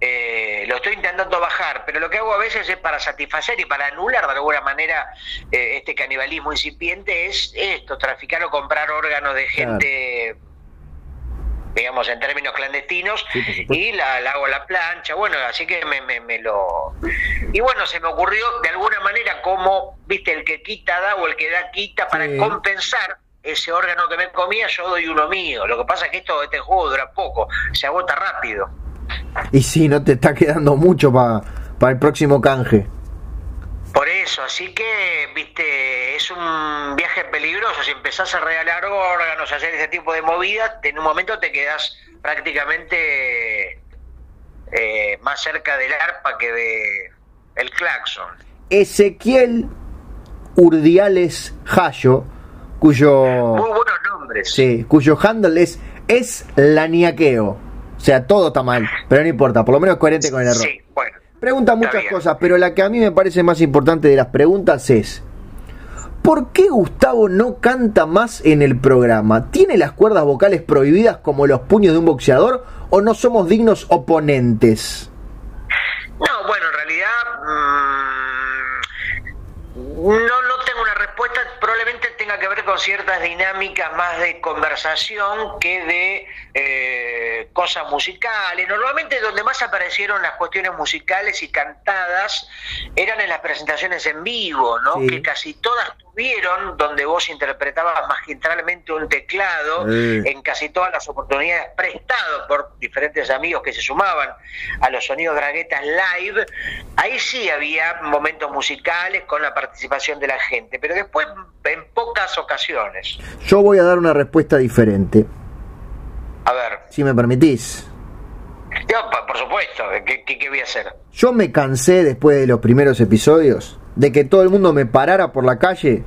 Speaker 1: eh, lo estoy intentando bajar, pero lo que hago a veces es para satisfacer y para anular de alguna manera eh, este canibalismo incipiente, es esto, traficar o comprar órganos de
Speaker 2: Claro.
Speaker 1: Digamos, en términos clandestinos,
Speaker 2: Sí,
Speaker 1: y la, la hago a la plancha, bueno, así que me, me, me lo... Y bueno, se me ocurrió de alguna manera como, viste, el que quita da o el que da quita para
Speaker 2: Sí.
Speaker 1: compensar ese órgano que me comía, yo doy uno mío. Lo que pasa es que esto, este juego dura poco, se agota rápido.
Speaker 2: Y sí, no te está quedando mucho para el próximo canje.
Speaker 1: Por eso, así que, viste, es un viaje peligroso. Si empezás a regalar órganos, a hacer ese tipo de movidas, en un momento te quedas prácticamente eh, más cerca del arpa que de el claxon.
Speaker 2: Ezequiel Urdiales Jayo, cuyo
Speaker 1: Muy buenos nombres.
Speaker 2: sí, cuyo handle es es laniaqueo. O sea, todo está mal, pero no importa, por lo menos es coherente con el error.
Speaker 1: Sí.
Speaker 2: Pregunta muchas cosas, pero la que a mí me parece más importante de las preguntas es ¿Por qué Gustavo no canta más en el programa? ¿Tiene las cuerdas vocales prohibidas como los puños de un boxeador o no somos dignos oponentes?
Speaker 1: No, bueno, en realidad mm, no, no tengo una respuesta. Probablemente tenga que ver con ciertas dinámicas más de conversación que de eh, cosas musicales. Normalmente donde más aparecieron las cuestiones musicales y cantadas eran en las presentaciones en vivo, ¿no?
Speaker 2: Sí.
Speaker 1: Que casi todas tuvieron donde vos interpretabas magistralmente un teclado
Speaker 2: Sí.
Speaker 1: en casi todas las oportunidades prestado por diferentes amigos que se sumaban a los sonidos draguetas live, ahí sí había momentos musicales con la participación de la gente, pero después en pocas ocasiones.
Speaker 2: Yo voy a dar una respuesta diferente,
Speaker 1: A ver,
Speaker 2: si me permitís.
Speaker 1: yo, por supuesto, ¿qué, qué, qué voy a hacer?
Speaker 2: Yo me cansé después de los primeros episodios de que todo el mundo me parara por la calle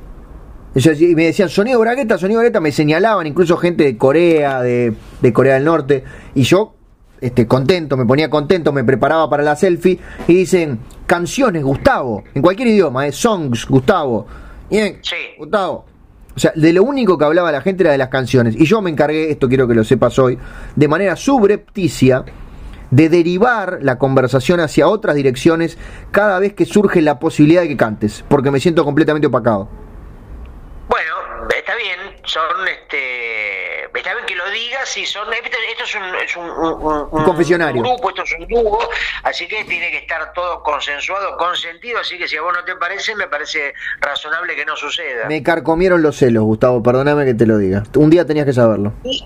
Speaker 2: y me decían sonido bragueta, sonido bragueta, me señalaban incluso gente de Corea, de, de Corea del Norte, y yo este, contento, me ponía contento, me preparaba para la selfie y dicen canciones, Gustavo, en cualquier idioma, eh, songs, Gustavo. Bien,
Speaker 1: Sí.
Speaker 2: Gustavo. O sea, de lo único que hablaba la gente era de las canciones. Y yo me encargué, esto quiero que lo sepas hoy, de manera subrepticia, de derivar la conversación hacia otras direcciones cada vez que surge la posibilidad de que cantes, porque me siento completamente opacado.
Speaker 1: Bueno, está bien, son este. Está bien que lo digas y son. Esto esto es un, es un, un-
Speaker 2: Un confesionario.
Speaker 1: un grupo, esto es un dúo, así que tiene que estar todo consensuado, consentido. Así que si a vos no te parece, me parece razonable que no suceda.
Speaker 2: Me carcomieron los celos, Gustavo, perdóname que te lo diga. Un día tenías que saberlo.
Speaker 1: Y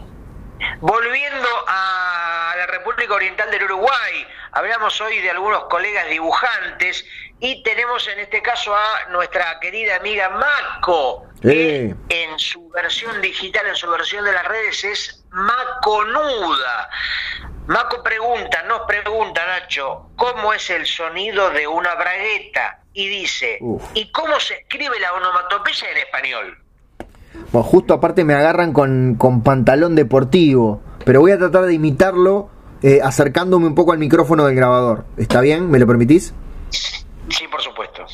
Speaker 1: volviendo a la República Oriental del Uruguay, hablamos hoy de algunos colegas dibujantes y tenemos en este caso a nuestra querida amiga Mako, que en su versión digital, en su versión de las redes es Maconuda. Mako pregunta, nos pregunta Nacho, ¿cómo es el sonido de una bragueta? Y dice,
Speaker 2: Uf.
Speaker 1: ¿y cómo se escribe la onomatopeya en español?
Speaker 2: Bueno, justo aparte me agarran con, con pantalón deportivo, pero voy a tratar de imitarlo eh, acercándome un poco al micrófono del grabador. ¿Está bien? ¿Me lo permitís?
Speaker 1: Sí, por supuesto.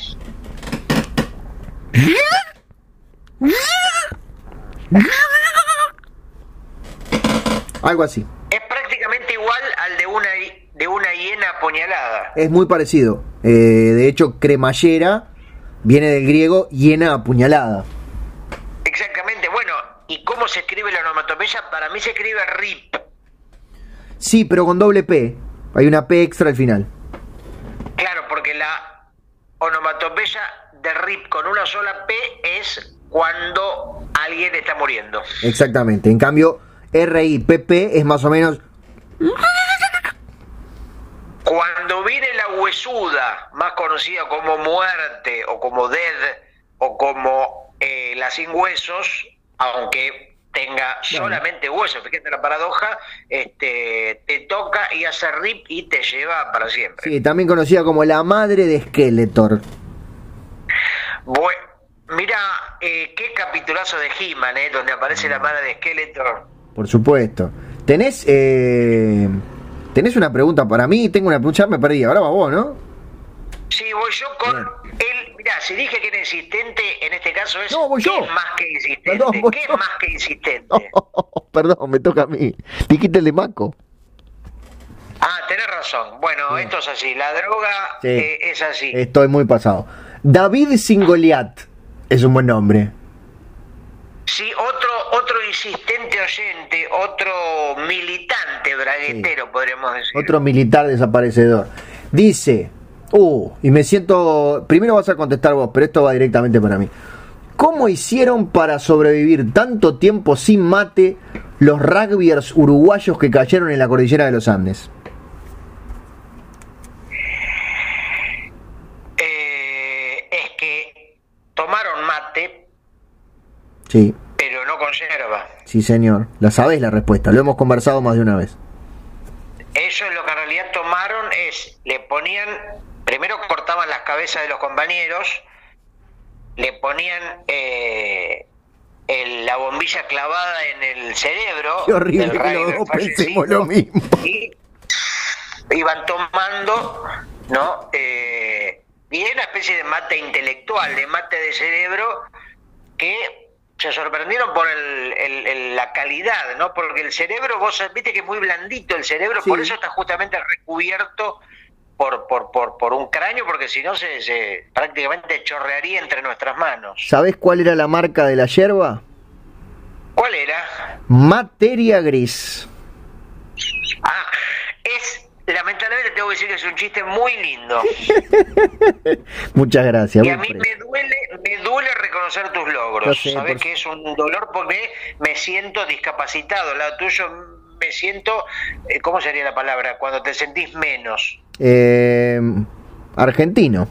Speaker 2: Algo así.
Speaker 1: Es prácticamente igual al de una, de una hiena apuñalada.
Speaker 2: Es muy parecido. Eh, de hecho, cremallera viene del griego hiena apuñalada.
Speaker 1: Exactamente. ¿Y cómo se escribe la onomatopeya? Para mí se escribe RIP.
Speaker 2: Sí, pero con doble P. Hay una P extra al final.
Speaker 1: Claro, porque la onomatopeya de RIP con una sola P es cuando alguien está muriendo.
Speaker 2: Exactamente. En cambio, R-I-P-P es más o menos...
Speaker 1: Cuando viene la huesuda, más conocida como muerte o como dead o como eh, la sin huesos, aunque tenga solamente huesos, fíjate la paradoja, este, te toca y hace rip y te lleva para siempre.
Speaker 2: Sí, también conocida como la madre de Skeletor.
Speaker 1: Bueno, mira, eh, qué capitulazo de He-Man, eh, donde aparece la madre de Skeletor.
Speaker 2: Por supuesto. ¿Tenés, eh, ¿Tenés una pregunta para mí? Tengo una pregunta, me perdí. Ahora va vos, ¿no?
Speaker 1: Sí, voy yo con. Mirá, si dije que era insistente, en este caso es.
Speaker 2: No, voy yo.
Speaker 1: ¿Qué es más que insistente?
Speaker 2: Perdón,
Speaker 1: ¿Qué
Speaker 2: yo.
Speaker 1: es más que insistente?
Speaker 2: perdón, me toca a mí. Dijiste el de Maco.
Speaker 1: Ah, tenés razón. Bueno, esto es así. La droga
Speaker 2: Sí.
Speaker 1: eh, es así.
Speaker 2: Estoy muy pasado. David Singoliat es un buen nombre.
Speaker 1: Sí, otro, otro insistente oyente, otro militante braguetero, podríamos decir.
Speaker 2: Otro militar desaparecedor. Dice, uh, y me siento, primero vas a contestar vos, pero esto va directamente para mí. ¿Cómo hicieron para sobrevivir tanto tiempo sin mate los rugbyers uruguayos que cayeron en la cordillera de los Andes?
Speaker 1: Eh, es que tomaron mate,
Speaker 2: Sí,
Speaker 1: pero no con yerba.
Speaker 2: sí señor. La sabés la respuesta, lo hemos conversado más de una vez.
Speaker 1: Ellos lo que en realidad tomaron es, le ponían, primero cortaban las cabezas de los compañeros, le ponían eh, el- la bombilla clavada en el cerebro.
Speaker 2: Qué horrible
Speaker 1: del
Speaker 2: que los
Speaker 1: rugby
Speaker 2: dos
Speaker 1: fallecido,
Speaker 2: pensemos lo mismo.
Speaker 1: Y iban tomando, ¿no? Eh, y era una especie de mate intelectual, de mate de cerebro, que se sorprendieron por el- el- el- la calidad, ¿no? Porque el cerebro, vos viste que es muy blandito el cerebro,
Speaker 2: Sí.
Speaker 1: por eso está justamente recubierto por, por, por, por un cráneo, porque si no se, se prácticamente chorrearía entre nuestras manos.
Speaker 2: ¿Sabés cuál era la marca de la yerba?
Speaker 1: ¿Cuál era?
Speaker 2: Materia gris.
Speaker 1: Ah, es, lamentablemente tengo que decir que es un chiste muy lindo.
Speaker 2: Muchas gracias.
Speaker 1: Y a mí me duele, me duele reconocer tus
Speaker 2: Lo
Speaker 1: logros.
Speaker 2: sé,
Speaker 1: Sabes
Speaker 2: por-
Speaker 1: que es un dolor porque me siento discapacitado. Al lado tuyo me siento, eh, ¿cómo sería la palabra? Cuando te sentís menos.
Speaker 2: Eh, argentino.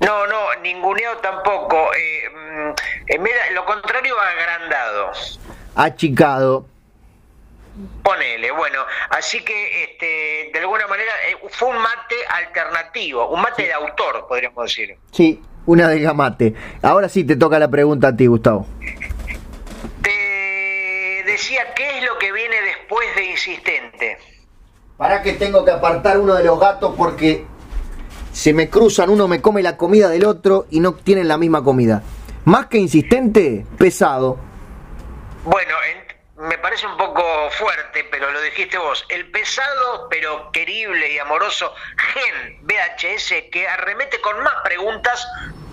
Speaker 1: No, no, ninguneado tampoco. Eh, mm, eh, mira, lo contrario, agrandado.
Speaker 2: Achicado.
Speaker 1: Ponele, bueno, así que este, de alguna manera eh, fue un mate alternativo, un mate de autor, podríamos decir.
Speaker 2: Sí, una de gamate. Ahora sí te toca la pregunta a ti, Gustavo.
Speaker 1: Decía, ¿qué es lo que viene después de insistente?
Speaker 2: Para que tengo que apartar uno de los gatos porque se me cruzan, uno me come la comida del otro y no tienen la misma comida. Más que insistente, pesado.
Speaker 1: Bueno, en- me parece un poco fuerte, pero lo dijiste vos. El pesado, pero querible y amoroso Gen VHS que arremete con más preguntas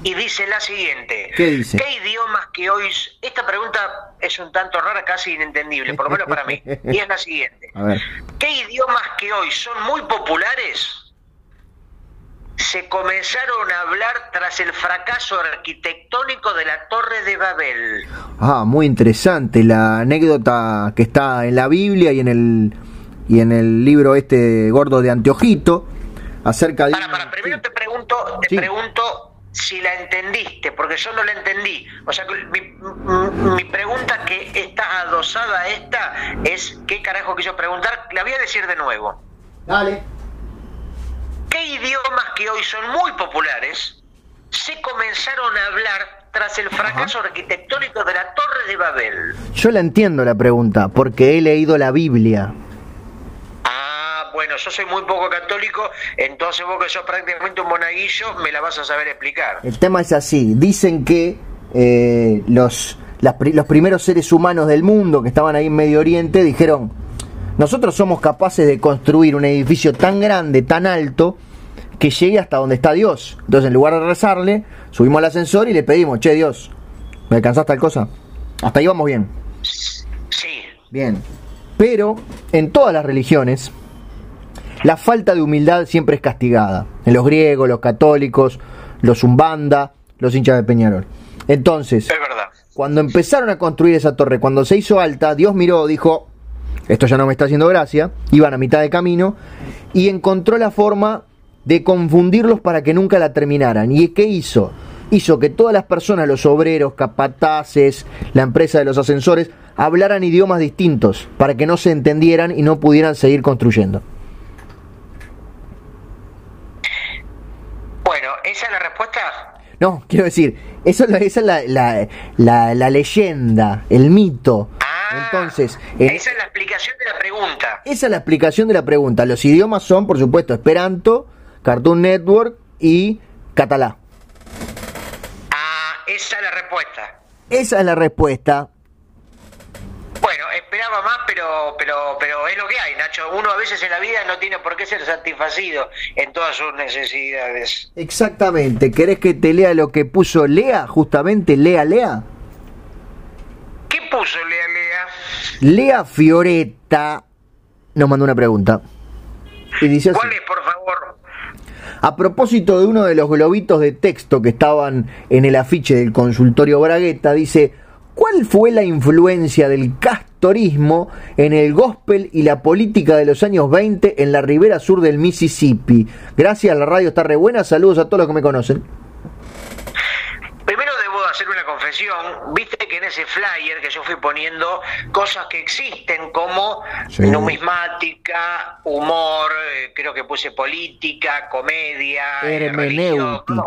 Speaker 1: y dice la siguiente.
Speaker 2: ¿Qué dice?
Speaker 1: ¿Qué idiomas que hoy... Esta pregunta es un tanto rara, casi inentendible, por lo menos para mí. Y es la siguiente.
Speaker 2: A ver.
Speaker 1: ¿Qué idiomas que hoy son muy populares se comenzaron a hablar tras el fracaso arquitectónico de la Torre de Babel?
Speaker 2: Ah, muy interesante la anécdota que está en la Biblia y en el y en el libro este gordo de Anteojito acerca de
Speaker 1: Para, para, primero te pregunto, te
Speaker 2: Sí.
Speaker 1: pregunto si la entendiste, porque yo no la entendí. O sea, mi, mi pregunta que está adosada a esta es, ¿qué carajo quiso preguntar? La voy a decir de nuevo.
Speaker 2: Dale.
Speaker 1: ¿Qué idiomas que hoy son muy populares se comenzaron a hablar tras el fracaso arquitectónico de la Torre de Babel?
Speaker 2: Yo la entiendo la pregunta porque he leído la Biblia.
Speaker 1: Bueno, yo soy muy poco católico, entonces vos que sos prácticamente un monaguillo, me la vas a saber explicar.
Speaker 2: El tema es así, dicen que eh, los los primeros seres humanos del mundo que estaban ahí en Medio Oriente dijeron, nosotros somos capaces de construir un edificio tan grande, tan alto, que llegue hasta donde está Dios. Entonces, en lugar de rezarle, subimos al ascensor y le pedimos, che Dios, ¿me alcanzás tal cosa? Hasta ahí vamos bien.
Speaker 1: Sí.
Speaker 2: Bien. Pero en todas las religiones, la falta de humildad siempre es castigada. En los griegos, los católicos, los umbanda, los hinchas de Peñarol. Entonces,
Speaker 1: es verdad.
Speaker 2: cuando empezaron a construir esa torre, cuando se hizo alta, Dios miró, dijo, esto ya no me está haciendo gracia, iban a mitad de camino, y encontró la forma de confundirlos para que nunca la terminaran. ¿Y qué hizo? Hizo que todas las personas, los obreros, capataces, la empresa de los ascensores, hablaran idiomas distintos para que no se entendieran y no pudieran seguir construyendo.
Speaker 1: Bueno, ¿esa es la respuesta?
Speaker 2: No, quiero decir, eso, esa es la, la, leyenda, el mito.
Speaker 1: Ah, Entonces, esa es la explicación de la pregunta.
Speaker 2: Esa es la explicación de la pregunta. Los idiomas son, por supuesto, Esperanto, Cartoon Network y Catalá.
Speaker 1: Ah, esa es la respuesta.
Speaker 2: Esa es la respuesta.
Speaker 1: Esperaba más, pero, pero, pero es lo que hay, Nacho. Uno a veces en la vida no tiene por qué ser satisfacido en todas sus necesidades.
Speaker 2: Exactamente. ¿Querés que te lea lo que puso Lea? Justamente, Lea, Lea.
Speaker 1: ¿Qué puso Lea, Lea?
Speaker 2: Lea Fioretta nos mandó una pregunta.
Speaker 1: Y dice ¿Cuál es, por favor?
Speaker 2: A propósito de uno de los globitos de texto que estaban en el afiche del consultorio Bragueta, dice, ¿cuál fue la influencia del castorismo en el gospel y la política de los años 20 en la ribera sur del Mississippi? Gracias, la radio está re buena, saludos a todos los que me conocen
Speaker 1: hacer una Viste que en ese flyer que yo fui poniendo cosas que existen como numismática, humor, eh, creo que puse política, comedia,
Speaker 2: eh, hermenéutica.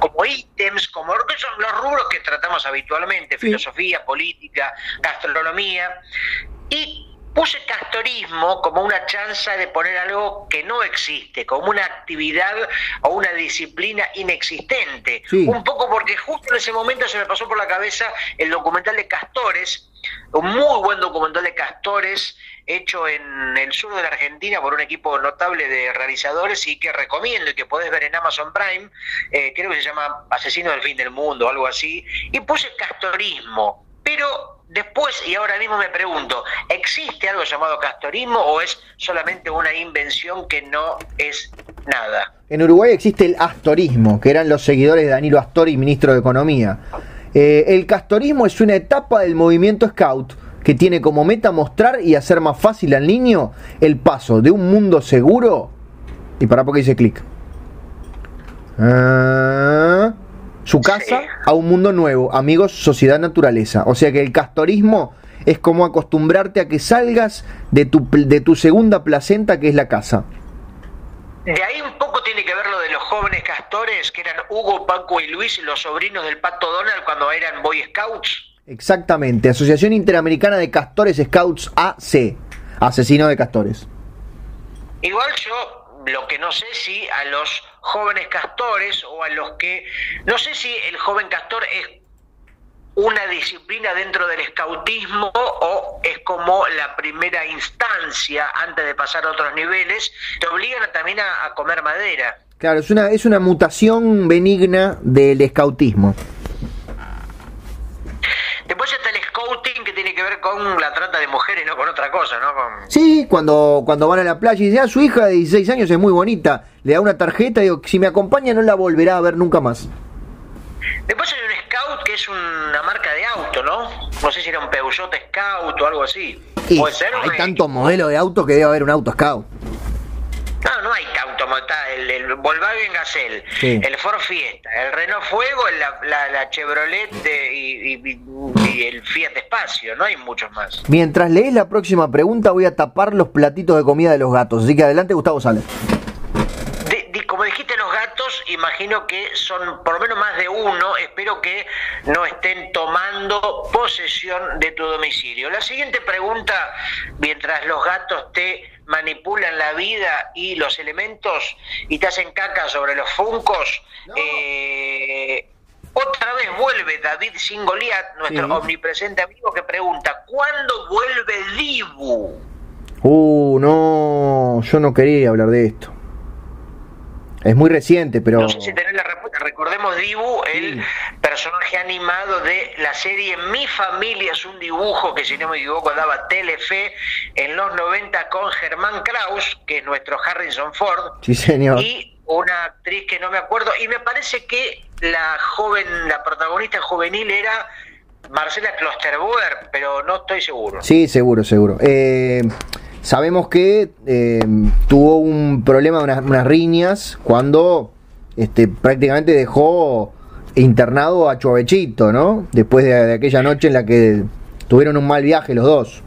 Speaker 1: como, ítems, como que son los rubros que tratamos habitualmente, filosofía, política, gastronomía. Y puse castorismo como una chance de poner algo que no existe, como una actividad o una disciplina inexistente. Un poco porque justo en ese momento se me pasó por la cabeza el documental de Castores, un muy buen documental de Castores hecho en el sur de la Argentina por un equipo notable de realizadores y que recomiendo y que podés ver en Amazon Prime, eh, creo que se llama Asesino del Fin del Mundo o algo así, y puse castorismo, pero Después, y ahora mismo me pregunto, ¿existe algo llamado castorismo o es solamente una invención que no es nada?
Speaker 2: En Uruguay existe el astorismo, que eran los seguidores de Danilo Astori, ministro de Economía. Eh, el castorismo es una etapa del movimiento scout que tiene como meta mostrar y hacer más fácil al niño el paso de un mundo seguro. Y para poco dice clic. Ah, su casa a un mundo nuevo, amigos, sociedad, naturaleza. O sea que el castorismo es como acostumbrarte a que salgas de tu, de tu segunda placenta que es la casa.
Speaker 1: De ahí un poco tiene que ver lo de los jóvenes castores, que eran Hugo, Paco y Luis, los sobrinos del Pato Donald cuando eran Boy Scouts.
Speaker 2: Exactamente, Asociación Interamericana de Castores Scouts AC, asesino de castores.
Speaker 1: Igual yo lo que no sé si a los jóvenes castores o a los que, no sé si el joven castor es una disciplina dentro del escautismo o es como la primera instancia antes de pasar a otros niveles, te obligan también a, comer madera.
Speaker 2: Claro, es una, es una mutación benigna del escautismo.
Speaker 1: Después está el scouting que tiene que ver con la trata de mujeres, no con otra cosa, ¿no?
Speaker 2: Sí, cuando, cuando van a la playa y dicen, ah, su hija de 16 años es muy bonita, le da una tarjeta y digo, si me acompaña no la volverá a ver nunca más.
Speaker 1: Después hay un Scout que es una marca de auto, ¿no? No sé si era un Peugeot Scout o algo así.
Speaker 2: ¿Puede ser? Hay tantos modelos de auto que debe haber un auto Scout.
Speaker 1: No, no hay está el, el Volkswagen Gazelle, el Ford Fiesta, el Renault Fuego, la, la, Chevrolet y, el Fiat Espacio, no hay muchos más.
Speaker 2: Mientras lees la próxima pregunta voy a tapar los platitos de comida de los gatos, así que adelante Gustavo Sale.
Speaker 1: como dijiste los gatos, imagino que son por lo menos más de uno, espero que no estén tomando posesión de tu domicilio. La siguiente pregunta, mientras los gatos te manipulan la vida y los elementos y te hacen caca sobre los funcos. Eh, Otra vez vuelve David Singoliat, nuestro omnipresente amigo, que pregunta, ¿cuándo vuelve Dibu?
Speaker 2: Uh, no, yo no quería hablar de esto. Es muy reciente, pero...
Speaker 1: No sé si tenés la respuesta. Recordemos Dibu, el personaje animado de la serie Mi familia es un dibujo que si no me equivoco daba Telefe en los 90 con Germán Kraus, que es nuestro Harrison Ford.
Speaker 2: Sí, señor.
Speaker 1: Y una actriz que no me acuerdo. Y me parece que la joven, la protagonista juvenil era Marcela Klosterboer, pero no estoy seguro.
Speaker 2: Sí, seguro, seguro. Eh, sabemos que eh, tuvo un problema de unas, riñas cuando este, prácticamente dejó internado a Chuavechito, ¿no? Después de, aquella noche en la que tuvieron un mal viaje los dos.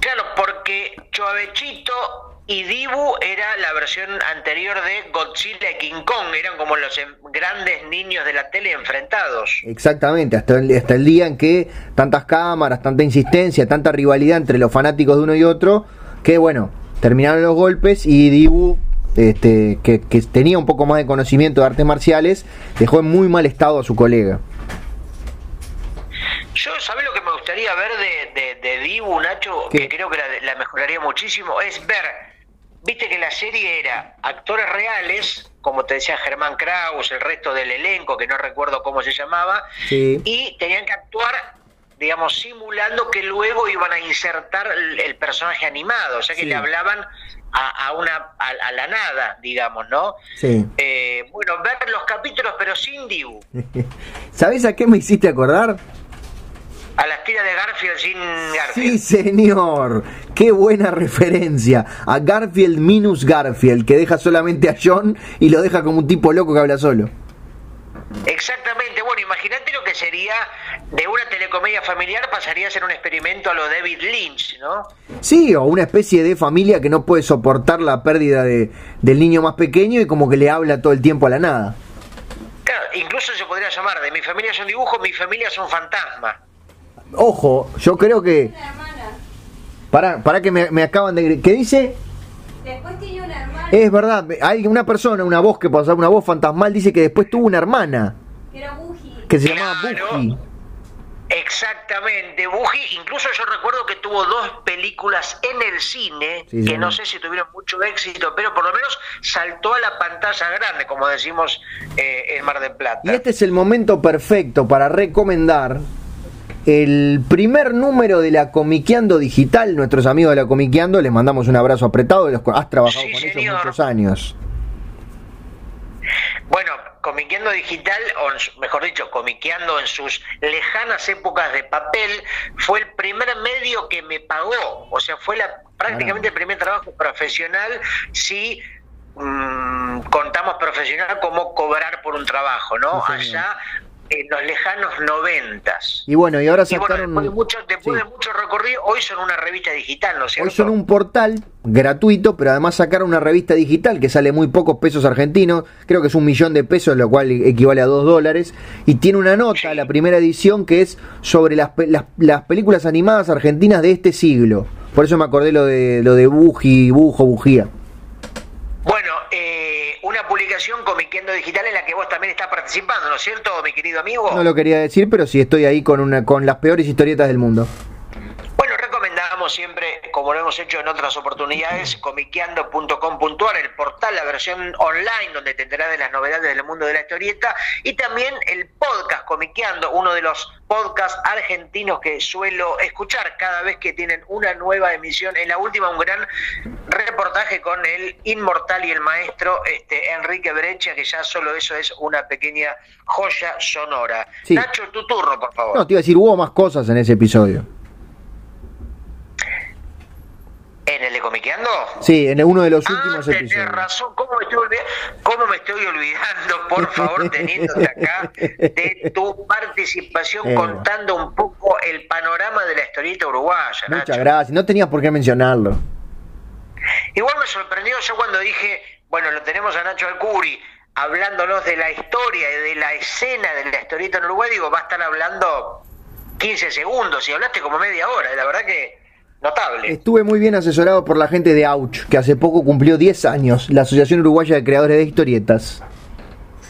Speaker 1: Claro, porque Chuavechito y Dibu era la versión anterior de Godzilla y King Kong, eran como los em, grandes niños de la tele enfrentados.
Speaker 2: Exactamente, hasta el, hasta el día en que tantas cámaras, tanta insistencia, tanta rivalidad entre los fanáticos de uno y otro, que bueno, terminaron los golpes y Dibu, este, que, tenía un poco más de conocimiento de artes marciales, dejó en muy mal estado a su colega.
Speaker 1: Yo, ¿sabés lo que me gustaría ver de, de, Dibu, Nacho? Que creo que la mejoraría muchísimo, es ver viste que la serie era actores reales, como te decía Germán Kraus, el resto del elenco, que no recuerdo cómo se llamaba, y tenían que actuar, digamos, simulando que luego iban a insertar el, personaje animado, o sea que le hablaban a, una a, la nada, digamos, ¿no?
Speaker 2: Sí.
Speaker 1: Eh, bueno, ver los capítulos pero sin Dibu.
Speaker 2: ¿Sabes a qué me hiciste acordar?
Speaker 1: A las tiras de Garfield sin Garfield.
Speaker 2: Sí, señor. Qué buena referencia. A Garfield minus Garfield, que deja solamente a John y lo deja como un tipo loco que habla solo.
Speaker 1: Exactamente. Bueno, imagínate lo que sería de una telecomedia familiar pasaría a ser un experimento a lo David Lynch, ¿no?
Speaker 2: Sí, o una especie de familia que no puede soportar la pérdida de, del niño más pequeño y como que le habla todo el tiempo a la nada.
Speaker 1: Claro, incluso se podría llamar de mi familia es un dibujo, mi familia es un fantasma.
Speaker 2: Ojo, yo creo que. Para, para que me, acaban de. ¿Qué dice?
Speaker 3: Después tiene una hermana.
Speaker 2: Es verdad, hay una persona, una voz que pasa, una voz fantasmal, dice que después tuvo una hermana.
Speaker 3: Que era Buji.
Speaker 2: Que se llamaba Buji.
Speaker 1: Exactamente, Buji, incluso yo recuerdo que tuvo dos películas en el cine, que no sé si tuvieron mucho éxito, pero por lo menos saltó a la pantalla grande, como decimos eh, en Mar del Plata.
Speaker 2: Y este es el momento perfecto para recomendar el primer número de la Comiqueando Digital, nuestros amigos de la Comiqueando, les mandamos un abrazo apretado, has trabajado con ellos muchos años.
Speaker 1: Bueno, Comiqueando Digital, o mejor dicho, Comiqueando en sus lejanas épocas de papel, fue el primer medio que me pagó, o sea, fue la, prácticamente el primer trabajo profesional, si mm, contamos profesional como cobrar por un trabajo, ¿no? Allá en los lejanos noventas.
Speaker 2: Y bueno, y ahora sacaron...
Speaker 1: después, de mucho, recorrido, hoy son una revista digital, ¿no es cierto?
Speaker 2: Hoy son un portal gratuito, pero además sacaron una revista digital que sale muy pocos pesos argentinos, creo que es un millón de pesos, lo cual equivale a dos dólares, y tiene una nota, la primera edición, que es sobre las, las, películas animadas argentinas de este siglo. Por eso me acordé lo de, lo de Buji, Bujo, Bujía.
Speaker 1: Bueno, una publicación Comiqueando Digital en la que vos también estás participando, ¿no es cierto, mi querido amigo?
Speaker 2: No lo quería decir, pero sí estoy ahí con, una, con las peores historietas del mundo
Speaker 1: siempre, como lo hemos hecho en otras oportunidades, comiqueando.com.ar, el portal, la versión online donde te enterás de las novedades del mundo de la historieta, y también el podcast Comiqueando, uno de los podcasts argentinos que suelo escuchar cada vez que tienen una nueva emisión. En la última, un gran reportaje con el inmortal y el maestro este, Enrique Brecha, que ya solo eso es una pequeña joya sonora. Nacho, tu turno, por favor.
Speaker 2: No, te iba a decir, hubo más cosas en ese episodio.
Speaker 1: ¿En el de Comiqueando?
Speaker 2: Sí, en uno de los
Speaker 1: ah,
Speaker 2: últimos
Speaker 1: tenés episodios. razón, ¿Cómo me, estoy ¿cómo me estoy olvidando, por favor, teniéndote acá, de tu participación eh. contando un poco el panorama de la historieta uruguaya?
Speaker 2: Muchas gracias, no tenía por qué mencionarlo.
Speaker 1: Igual me sorprendió yo cuando dije, bueno, lo tenemos a Nacho Alcuri hablándonos de la historia y de la escena de la historieta en Uruguay, digo, va a estar hablando 15 segundos y hablaste como media hora, y la verdad que notable.
Speaker 2: Estuve muy bien asesorado por la gente de Auch, que hace poco cumplió 10 años, la Asociación Uruguaya de Creadores de Historietas.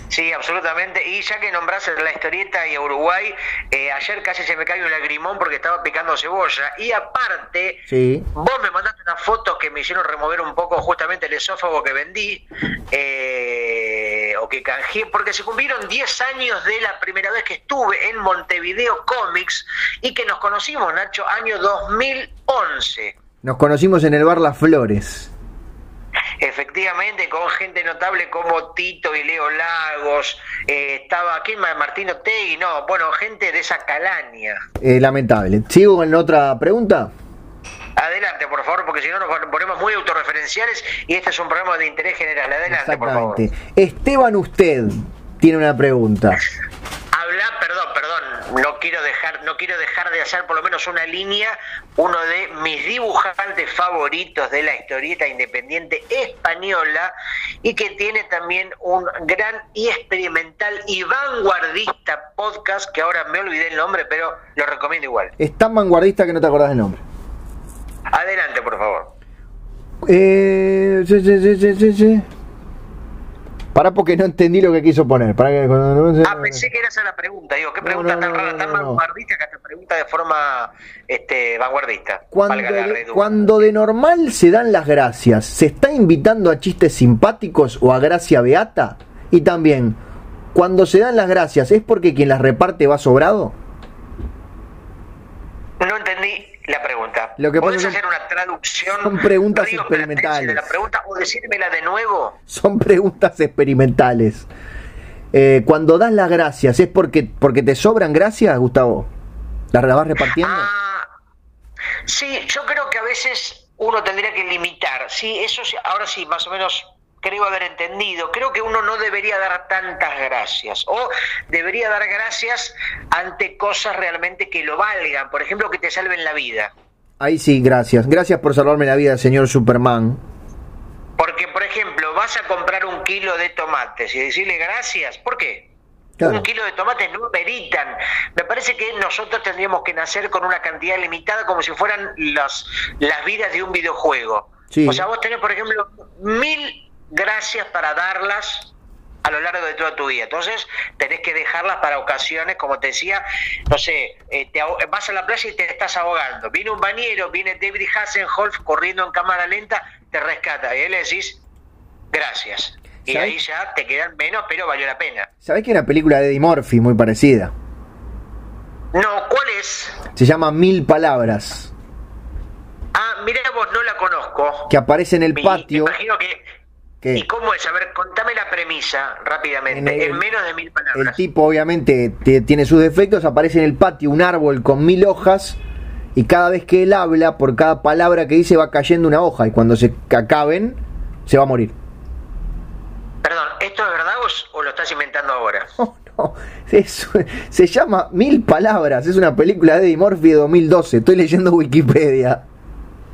Speaker 1: Sí, absolutamente. Y ya que nombrás la historieta y a Uruguay, eh, ayer casi se me cayó un lagrimón porque estaba picando cebolla. Y aparte,
Speaker 2: Sí.
Speaker 1: vos me mandaste unas fotos que me hicieron remover un poco justamente el esófago que vendí, eh, o que canjeé, porque se cumplieron 10 años de la primera vez que estuve en Montevideo Comics y que nos conocimos, Nacho, año 2011.
Speaker 2: Nos conocimos en el bar Las Flores.
Speaker 1: Efectivamente, con gente notable como Tito y Leo Lagos, eh, estaba ¿quién más? Martino Tegui, no, bueno, gente de esa calaña.
Speaker 2: Eh, lamentable. ¿Sigo con otra pregunta?
Speaker 1: Adelante, por favor, porque si no nos ponemos muy autorreferenciales y este es un programa de interés general. Adelante, por favor.
Speaker 2: Esteban, usted tiene una pregunta.
Speaker 1: Habla, perdón, perdón, no quiero dejar, no quiero dejar de hacer por lo menos una línea, uno de mis dibujantes favoritos de la historieta independiente española y que tiene también un gran y experimental y vanguardista podcast que ahora me olvidé el nombre, pero lo recomiendo igual.
Speaker 2: Es tan vanguardista que no te acordás del nombre.
Speaker 1: Adelante, por favor.
Speaker 2: Eh, sí, sí, sí, sí, sí, sí. Pará porque no entendí lo que quiso poner. Pará que cuando-
Speaker 1: Ah, pensé que era esa la pregunta. Digo, qué
Speaker 2: No,
Speaker 1: pregunta
Speaker 2: no,
Speaker 1: tan rara,
Speaker 2: no,
Speaker 1: tan vanguardista que te pregunta de forma este, vanguardista.
Speaker 2: Cuando de, cuando de normal se dan las gracias, ¿se está invitando a chistes simpáticos o a gracia beata? Y también, cuando se dan las gracias, ¿es porque quien las reparte va sobrado?
Speaker 1: No entendí la pregunta.
Speaker 2: Lo que pasa
Speaker 1: ¿Podés
Speaker 2: son-
Speaker 1: hacer una traducción?
Speaker 2: son preguntas experimentales.
Speaker 1: de la pregunta o decírmela de nuevo?
Speaker 2: Son preguntas experimentales. Eh, cuando das las gracias, ¿es porque, porque te sobran gracias, Gustavo? ¿Las vas repartiendo?
Speaker 1: Ah, sí, yo creo que a veces uno tendría que limitar. Sí, eso sí, ahora sí, más o menos creo haber entendido. Creo que uno no debería dar tantas gracias o debería dar gracias ante cosas realmente que lo valgan. Por ejemplo, que te salven la vida.
Speaker 2: Ahí sí, gracias. Gracias por salvarme la vida, señor Superman.
Speaker 1: Porque, por ejemplo, vas a comprar un kilo de tomates y decirle gracias. ¿Por qué?
Speaker 2: Claro.
Speaker 1: Un kilo de tomates no meritan. Me parece que nosotros tendríamos que nacer con una cantidad limitada como si fueran las, las vidas de un videojuego.
Speaker 2: Sí.
Speaker 1: O sea, vos tenés, por ejemplo, mil gracias para darlas a lo largo de toda tu vida. Entonces, tenés que dejarlas para ocasiones, como te decía, no sé, eh, te vas a la playa y te estás ahogando. Viene un bañero, viene David Hasselhoff corriendo en cámara lenta, te rescata. Y él le decís, gracias. Y
Speaker 2: ¿Sabés?
Speaker 1: ahí ya te quedan menos, pero valió la pena.
Speaker 2: ¿Sabés que hay una película de Eddie Murphy muy parecida?
Speaker 1: No, ¿cuál es?
Speaker 2: Se llama Mil Palabras.
Speaker 1: Ah, mira vos, no la conozco.
Speaker 2: Que aparece en el patio.
Speaker 1: Me imagino que...
Speaker 2: ¿Qué?
Speaker 1: ¿Y cómo es? A ver, contame la premisa rápidamente,
Speaker 2: En
Speaker 1: en,
Speaker 2: el-
Speaker 1: menos de mil
Speaker 2: El
Speaker 1: palabras.
Speaker 2: tipo obviamente te- tiene sus defectos, aparece en el patio un árbol con mil hojas y cada vez que él habla, por cada palabra que dice va cayendo una hoja y cuando se acaben, se va a morir.
Speaker 1: Perdón, ¿esto es verdad o, lo estás inventando ahora?
Speaker 2: No, no, es- se llama Mil Palabras, es una película de Eddie Murphy de 2012, estoy leyendo Wikipedia.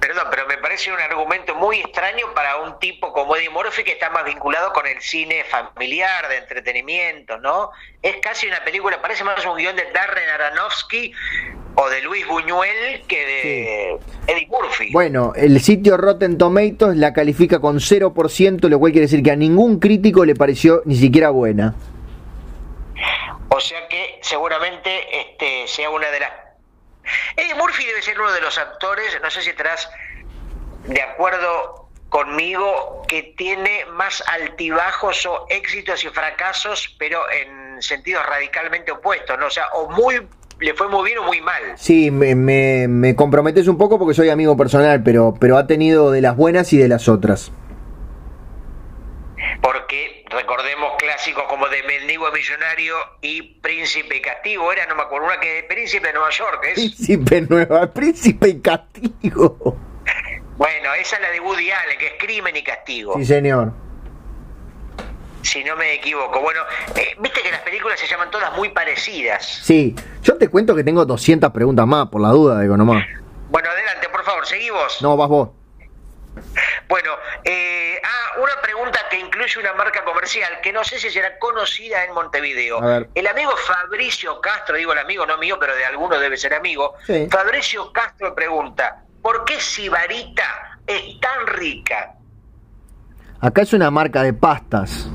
Speaker 1: Perdón, pero me parece un argumento muy extraño para un tipo como Eddie Murphy que está más vinculado con el cine familiar, de entretenimiento, ¿no? Es casi una película, parece más un guion de Darren Aronofsky o de Luis Buñuel que de Eddie Murphy.
Speaker 2: Bueno, el sitio Rotten Tomatoes la califica con 0%, lo cual quiere decir que a ningún crítico le pareció ni siquiera buena.
Speaker 1: O sea que seguramente este sea una de las... Eddie Murphy debe ser uno de los actores, no sé si estarás de acuerdo conmigo, que tiene más altibajos o éxitos y fracasos, pero en sentidos radicalmente opuestos, ¿no? O sea, o muy le fue muy bien o muy mal.
Speaker 2: Sí, me, me, me comprometes un poco porque soy amigo personal, pero, pero ha tenido de las buenas y de las otras.
Speaker 1: Porque recordemos clásicos como de Mendigo Millonario y Príncipe y Castigo, era, no me acuerdo, una que Príncipe de Nueva York, ¿es?
Speaker 2: Príncipe Nueva, Príncipe y Castigo.
Speaker 1: Bueno, esa es la de Woody Allen, que es Crimen y Castigo.
Speaker 2: Sí, señor.
Speaker 1: si no me equivoco. Bueno, eh, viste que las películas se llaman todas muy parecidas.
Speaker 2: Sí, yo te cuento que tengo 200 preguntas más, por la duda, digo nomás.
Speaker 1: Bueno, adelante, por favor, seguí vos.
Speaker 2: No, vas vos.
Speaker 1: Bueno, eh, ah, una pregunta que incluye una marca comercial que no sé si será conocida en Montevideo. El amigo Fabricio Castro, digo el amigo, no mío, pero de alguno debe ser amigo.
Speaker 2: Sí.
Speaker 1: Fabricio Castro pregunta, ¿por qué Sibarita es tan rica?
Speaker 2: Acá es una marca de pastas.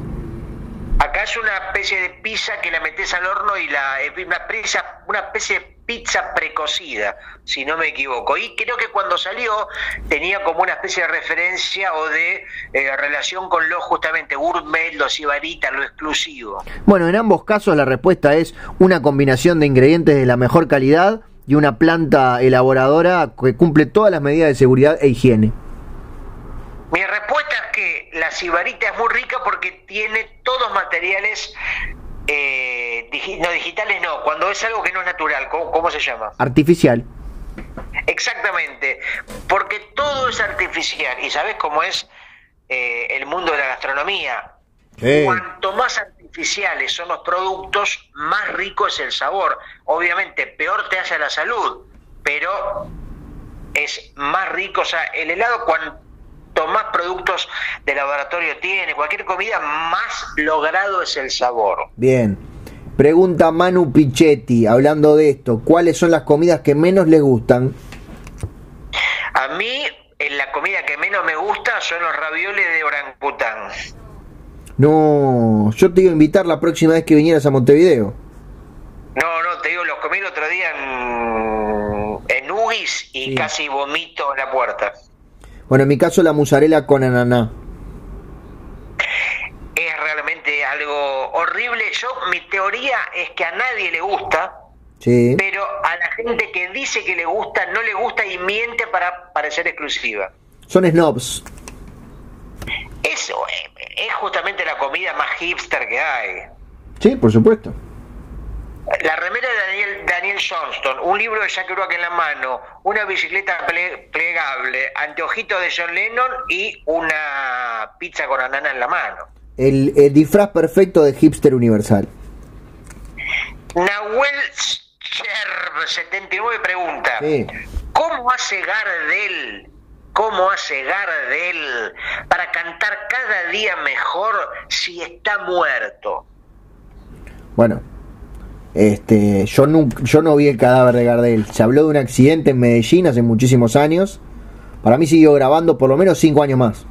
Speaker 1: Acá es una especie de pizza que la metes al horno y la eh, una pizza, una especie de pizza precocida, si no me equivoco. Y creo que cuando salió tenía como una especie de referencia o de eh, relación con lo justamente gourmet, los ibaritas, lo exclusivo.
Speaker 2: Bueno, en ambos casos la respuesta es una combinación de ingredientes de la mejor calidad y una planta elaboradora que cumple todas las medidas de seguridad e higiene.
Speaker 1: Mi respuesta es que la sibarita es muy rica porque tiene todos materiales eh, digi- no digitales, no, cuando es algo que no es natural, ¿cómo, cómo se llama?
Speaker 2: Artificial.
Speaker 1: Exactamente, porque todo es artificial y sabes cómo es eh, el mundo de la gastronomía.
Speaker 2: Sí.
Speaker 1: Cuanto más artificiales son los productos, más rico es el sabor. Obviamente, peor te hace a la salud, pero es más rico. O sea, el helado, cuanto más productos de laboratorio tiene, cualquier comida, más logrado es el sabor.
Speaker 2: Bien. Pregunta Manu Pichetti, hablando de esto, ¿cuáles son las comidas que menos le gustan?
Speaker 1: A mí, en la comida que menos me gusta son los ravioles de orangután.
Speaker 2: No, yo te iba a invitar la próxima vez que vinieras a Montevideo.
Speaker 1: No, no, te digo, los comí el otro día en, en Ugis y
Speaker 2: Sí.
Speaker 1: casi vomito en la puerta.
Speaker 2: Bueno, en mi caso la musarela con ananá.
Speaker 1: Es realmente algo horrible. Yo, mi teoría es que a nadie le gusta,
Speaker 2: Sí.
Speaker 1: pero a la gente que dice que le gusta, no le gusta y miente para parecer exclusiva.
Speaker 2: Son snobs.
Speaker 1: Eso eh, es justamente la comida más hipster que hay.
Speaker 2: Sí, por supuesto.
Speaker 1: La remera de Daniel, Daniel Johnston, un libro de Jack Kerouac en la mano, una bicicleta ple- plegable, anteojitos de John Lennon y una pizza con anana en la mano.
Speaker 2: El, el disfraz perfecto de hipster universal.
Speaker 1: Nahuel Cherb, 79, pregunta:
Speaker 2: Sí.
Speaker 1: ¿Cómo hace Gardel? ¿Cómo hace Gardel para cantar cada día mejor si está muerto?
Speaker 2: Bueno, este, yo, nunca, yo no vi el cadáver de Gardel. Se habló de un accidente en Medellín hace muchísimos años. Para mí siguió grabando por lo menos cinco años más.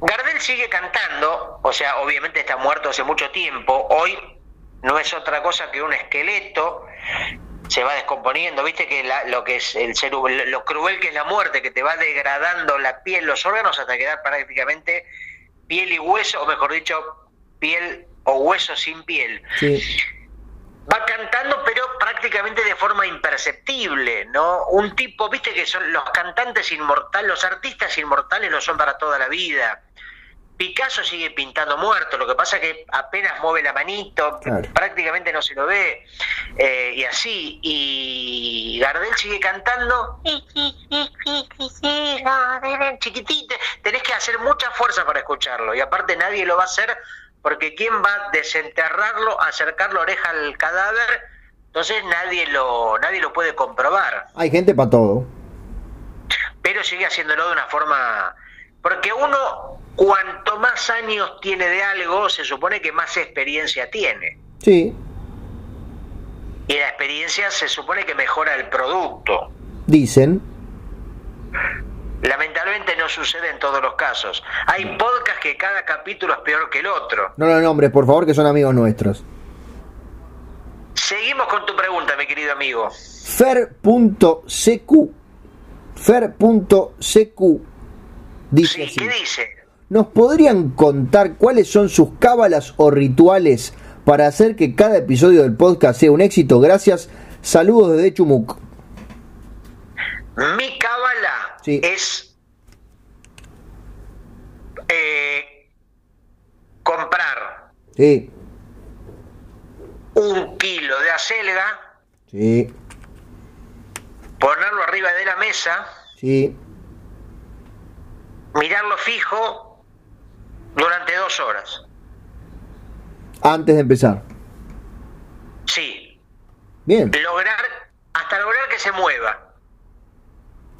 Speaker 1: Gardel sigue cantando, o sea, obviamente está muerto hace mucho tiempo. Hoy no es otra cosa que un esqueleto, se va descomponiendo. Viste que lo que es el ser lo cruel que es la muerte, que te va degradando la piel, los órganos hasta quedar prácticamente piel y hueso, o mejor dicho, piel o hueso sin piel.
Speaker 2: Sí.
Speaker 1: Va cantando, pero prácticamente de forma imperceptible, ¿no? Un tipo, viste que son los cantantes inmortales, los artistas inmortales lo son para toda la vida. Picasso sigue pintando muerto, lo que pasa que apenas mueve la manito,
Speaker 2: Claro.
Speaker 1: prácticamente no se lo ve, eh, y así. Y Gardel sigue cantando, chiquitito, tenés que hacer mucha fuerza para escucharlo, y aparte nadie lo va a hacer porque ¿quién va a desenterrarlo, acercar la oreja al cadáver? Entonces nadie lo, nadie lo puede comprobar
Speaker 2: Hay gente para todo.
Speaker 1: pero sigue haciéndolo de una forma... Porque uno, cuanto más años tiene de algo, se supone que más experiencia tiene.
Speaker 2: Sí,
Speaker 1: Y la experiencia se supone que mejora el producto.
Speaker 2: dicen.
Speaker 1: Lamentablemente no sucede en todos los casos. Hay podcasts que cada capítulo es peor que el otro.
Speaker 2: No lo nombres, por favor, que son amigos nuestros.
Speaker 1: Seguimos con tu pregunta, mi querido amigo.
Speaker 2: Fer.cq. Fer.cq. Dice
Speaker 1: Sí,
Speaker 2: así.
Speaker 1: ¿qué dice?
Speaker 2: ¿Nos podrían contar cuáles son sus cábalas o rituales para hacer que cada episodio del podcast sea un éxito? Gracias. Saludos desde Chumuc.
Speaker 1: Mi cábala
Speaker 2: Sí.
Speaker 1: es eh, comprar
Speaker 2: Sí,
Speaker 1: un kilo de acelga,
Speaker 2: sí,
Speaker 1: ponerlo arriba de la mesa, mirarlo fijo durante dos horas.
Speaker 2: Antes de empezar.
Speaker 1: Sí,
Speaker 2: Bien.
Speaker 1: lograr, hasta lograr que se mueva.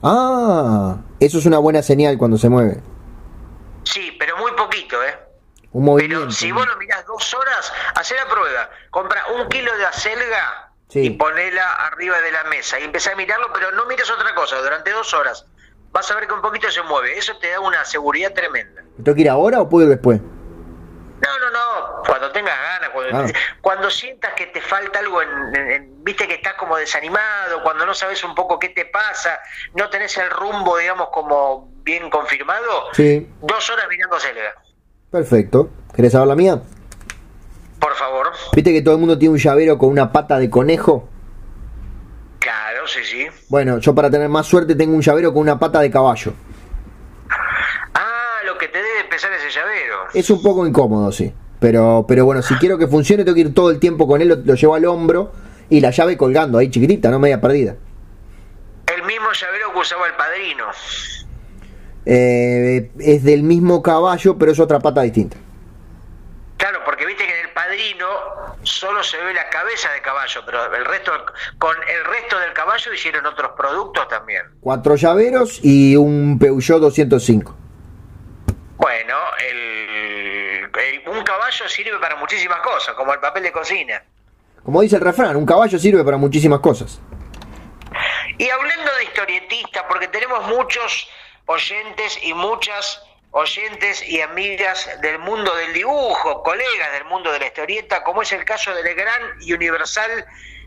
Speaker 2: Ah, eso es una buena señal cuando se mueve.
Speaker 1: Sí, pero muy poquito, ¿eh?
Speaker 2: Un movimiento.
Speaker 1: Pero si vos lo mirás dos horas, hacé la prueba. Compra un kilo de acelga
Speaker 2: Sí.
Speaker 1: y ponela arriba de la mesa y empezá a mirarlo, pero no mires otra cosa durante dos horas. Vas a ver que un poquito se mueve. Eso te da una seguridad tremenda.
Speaker 2: ¿Tengo que ir ahora o puedo ir después?
Speaker 1: No, no, no, cuando tengas ganas, cuando,
Speaker 2: Ah.
Speaker 1: cuando sientas que te falta algo, en, en- en- viste que estás como desanimado, cuando no sabes un poco qué te pasa, no tenés el rumbo, digamos, como bien confirmado,
Speaker 2: Sí,
Speaker 1: dos horas mirando Selga,
Speaker 2: perfecto. ¿Querés saber la mía?
Speaker 1: por favor.
Speaker 2: ¿Viste que todo el mundo tiene un llavero con una pata de conejo?
Speaker 1: Claro, sí, sí.
Speaker 2: Bueno, yo para tener más suerte tengo un llavero con una pata de caballo.
Speaker 1: Te ese llavero.
Speaker 2: Es un poco incómodo, sí. Pero, pero bueno, si quiero que funcione, tengo que ir todo el tiempo con él, lo, lo llevo al hombro y la llave colgando ahí chiquitita, no media perdida.
Speaker 1: El mismo llavero que usaba el padrino.
Speaker 2: Eh, es del mismo caballo, pero es otra pata distinta.
Speaker 1: Claro, porque viste que en el padrino solo se ve la cabeza de caballo, pero el resto, con el resto del caballo hicieron otros productos también.
Speaker 2: Cuatro llaveros y un Peugeot 205.
Speaker 1: Bueno, el, el- un caballo sirve para muchísimas cosas, como el papel de cocina.
Speaker 2: Como dice el refrán, un caballo sirve para muchísimas cosas.
Speaker 1: Y hablando de historietista, porque tenemos muchos oyentes y muchas oyentes y amigas del mundo del dibujo, colegas del mundo de la historieta, como es el caso del gran y universal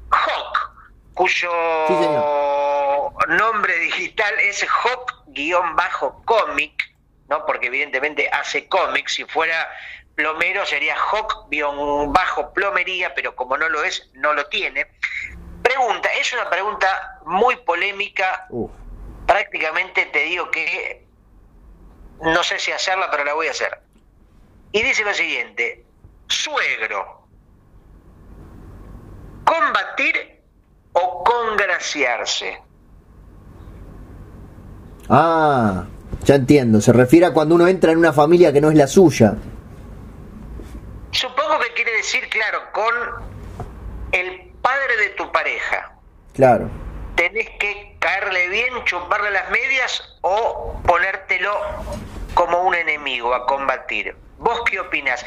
Speaker 1: Hawk, cuyo
Speaker 2: Sí,
Speaker 1: nombre digital es Hawk-Comic, ¿no? porque evidentemente hace cómics, si fuera plomero sería Hawk-Plomería, pero como no lo es, no lo tiene. Pregunta, es una pregunta muy polémica,
Speaker 2: Uf.
Speaker 1: prácticamente te digo que no sé si hacerla, pero la voy a hacer. Y dice lo siguiente, suegro, combatir o congraciarse.
Speaker 2: Ah, ya entiendo. Se refiere a cuando uno entra en una familia que no es la suya.
Speaker 1: Supongo que quiere decir, claro, con el padre de tu pareja.
Speaker 2: Claro.
Speaker 1: tenés que caerle bien, chuparle las medias o ponértelo como un enemigo a combatir. ¿Vos qué opinás?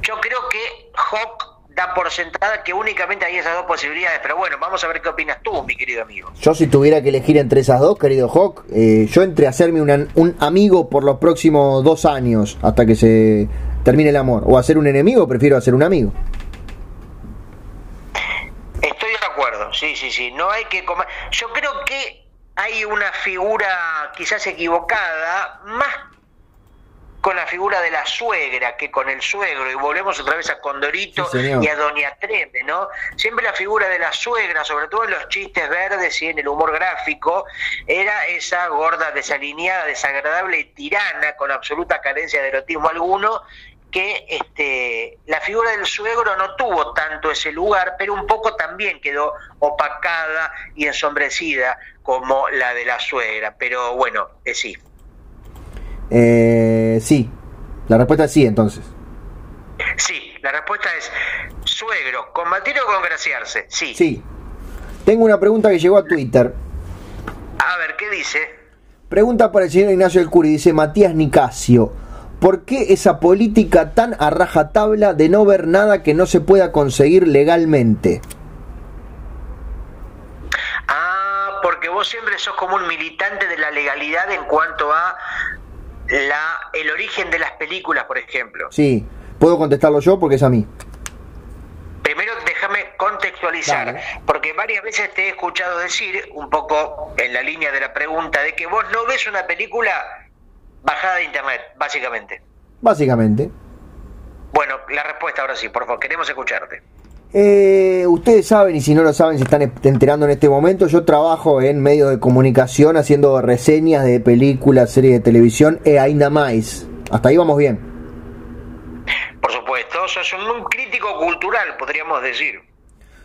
Speaker 1: Yo creo que Hawk da por sentada que únicamente hay esas dos posibilidades, pero bueno, vamos a ver qué opinas tú, mi querido amigo.
Speaker 2: Yo si tuviera que elegir entre esas dos, querido Hawk, eh, yo entre hacerme una- un amigo por los próximos dos años hasta que se termine el amor, o hacer un enemigo, prefiero hacer un amigo.
Speaker 1: Estoy de acuerdo, sí, sí, sí. No hay que comer. Yo creo que hay una figura quizás equivocada, más con la figura de la suegra que con el suegro, y volvemos otra vez a Condorito
Speaker 2: Sí,
Speaker 1: y a Doña Treme, ¿no? Siempre la figura de la suegra, sobre todo en los chistes verdes y en el humor gráfico, era esa gorda desalineada, desagradable y tirana, con absoluta carencia de erotismo alguno, que este, la figura del suegro no tuvo tanto ese lugar, pero un poco también quedó opacada y ensombrecida como la de la suegra. Pero bueno, eh, sí.
Speaker 2: Eh, sí, la respuesta es sí entonces.
Speaker 1: Sí, la respuesta es suegro, combatir o congraciarse. Sí.
Speaker 2: Sí. Tengo una pregunta que llegó a Twitter.
Speaker 1: A ver, ¿qué dice?
Speaker 2: Pregunta para el señor Ignacio del Curi, dice Matías Nicasio. ¿Por qué esa política tan a rajatabla de no ver nada que no se pueda conseguir legalmente?
Speaker 1: Ah, porque vos siempre sos como un militante de la legalidad en cuanto a la el origen de las películas, por ejemplo.
Speaker 2: Sí, puedo contestarlo yo porque es a mí.
Speaker 1: Primero déjame contextualizar,
Speaker 2: Dale.
Speaker 1: porque varias veces te he escuchado decir, un poco en la línea de la pregunta, de que vos no ves una película bajada de internet, básicamente.
Speaker 2: Básicamente.
Speaker 1: Bueno, la respuesta ahora sí, por favor, queremos escucharte.
Speaker 2: Eh, ustedes saben, y si no lo saben, se están enterando en este momento, yo trabajo en medios de comunicación haciendo reseñas de películas, series de televisión e ainda más. Hasta ahí vamos bien.
Speaker 1: Por supuesto, sos un, un crítico cultural, podríamos decir.